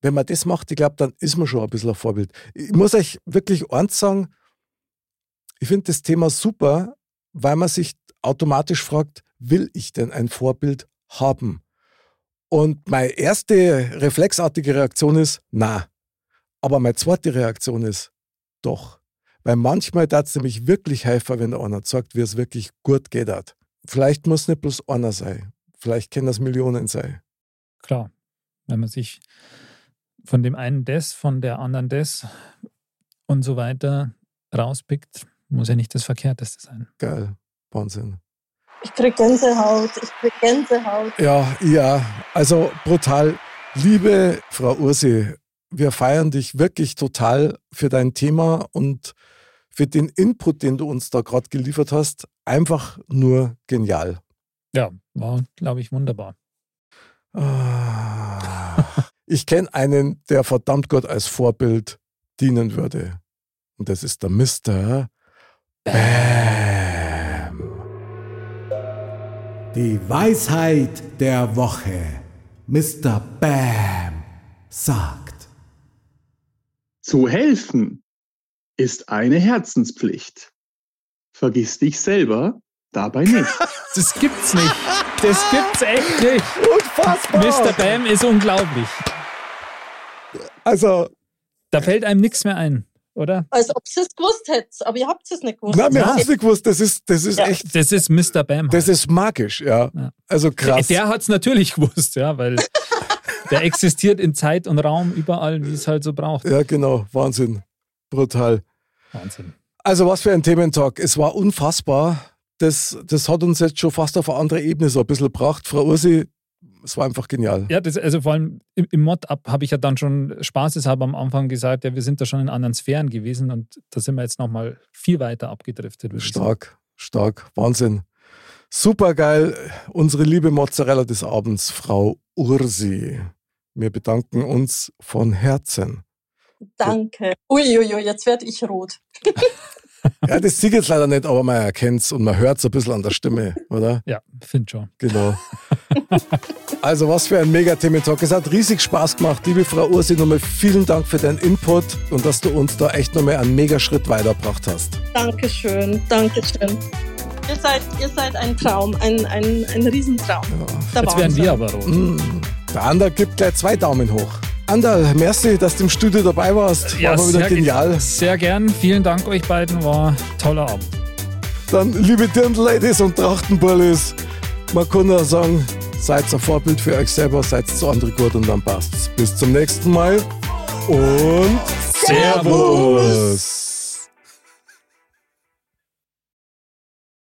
wenn man das macht, ich glaube, dann ist man schon ein bisschen ein Vorbild. Ich muss euch wirklich eins sagen, ich finde das Thema super, weil man sich automatisch fragt, will ich denn ein Vorbild haben? Und meine erste reflexartige Reaktion ist, na. Aber meine zweite Reaktion ist, doch. Weil manchmal darf es nämlich wirklich helfen, wenn einer sagt, wie es wirklich gut geht. Hat. Vielleicht muss nicht bloß einer sein. Vielleicht können das Millionen sein. Klar. Wenn man sich von dem einen das, von der anderen das und so weiter rauspickt, muss ja nicht das Verkehrteste sein. Geil. Wahnsinn. Ich krieg Gänsehaut, ich krieg Gänsehaut. Ja, ja, also brutal. Liebe Frau Ursi, wir feiern dich wirklich total für dein Thema und für den Input, den du uns da gerade geliefert hast. Einfach nur genial. Ja, war, glaube ich, wunderbar. Ah. Ich kenne einen, der verdammt Gott als Vorbild dienen würde. Und das ist der Mr. Bam. Die Weisheit der Woche. Mr. Bam sagt. Zu helfen ist eine Herzenspflicht. Vergiss dich selber dabei nicht. Das gibt's nicht. Das gibt's echt nicht. Unfassbar. Mr. Bam ist unglaublich. Also. Da fällt einem nichts mehr ein, oder? Als ob ihr es gewusst hättet, aber ihr habt es nicht gewusst. Nein, wir haben es nicht gewusst. Das ist, das ist ja. echt. Das ist Mr. Bam. Halt. Das ist magisch, ja. ja. Also krass. Der, der hat es natürlich gewusst, ja, weil der existiert in Zeit und Raum überall, wie es halt so braucht. Ja, genau. Wahnsinn. Brutal. Wahnsinn. Also, was für ein Thementalk. Es war unfassbar das, das hat uns jetzt schon fast auf eine andere Ebene so ein bisschen gebracht. Frau Ursi, es war einfach genial. Ja, das, also vor allem im, im Mod-Up habe ich ja dann schon spaßeshalber am Anfang gesagt, ja, wir sind da schon in anderen Sphären gewesen und da sind wir jetzt nochmal viel weiter abgedriftet. Stark, stark, Wahnsinn. Super geil. Unsere liebe Mozzarella des Abends, Frau Ursi. Wir bedanken uns von Herzen. Danke. Uiuiui, jetzt werde ich rot. Ja, das sieht jetzt leider nicht, aber man erkennt es und man hört es ein bisschen an der Stimme, oder? Ja, finde schon. Genau. also was für ein mega Thementalk. Es hat riesig Spaß gemacht. Liebe Frau Ursi, nochmal vielen Dank für deinen Input und dass du uns da echt nochmal einen mega Schritt weitergebracht hast. Dankeschön, Dankeschön. Ihr seid, ihr seid ein Traum, ein, ein, ein Riesentraum. Ja. Jetzt werden wir aber rot. Mm. Der Ander gibt gleich zwei Daumen hoch. Ander, merci, dass du im Studio dabei warst. War Ja, mal wieder sehr, genial. Sehr gern. Vielen Dank euch beiden. War toller Abend. Dann, liebe Dirndl-Ladies und Trachtenbullis, man kann nur sagen, seid ein Vorbild für euch selber, seid zu andere gut und dann passt's. Bis zum nächsten Mal und Servus.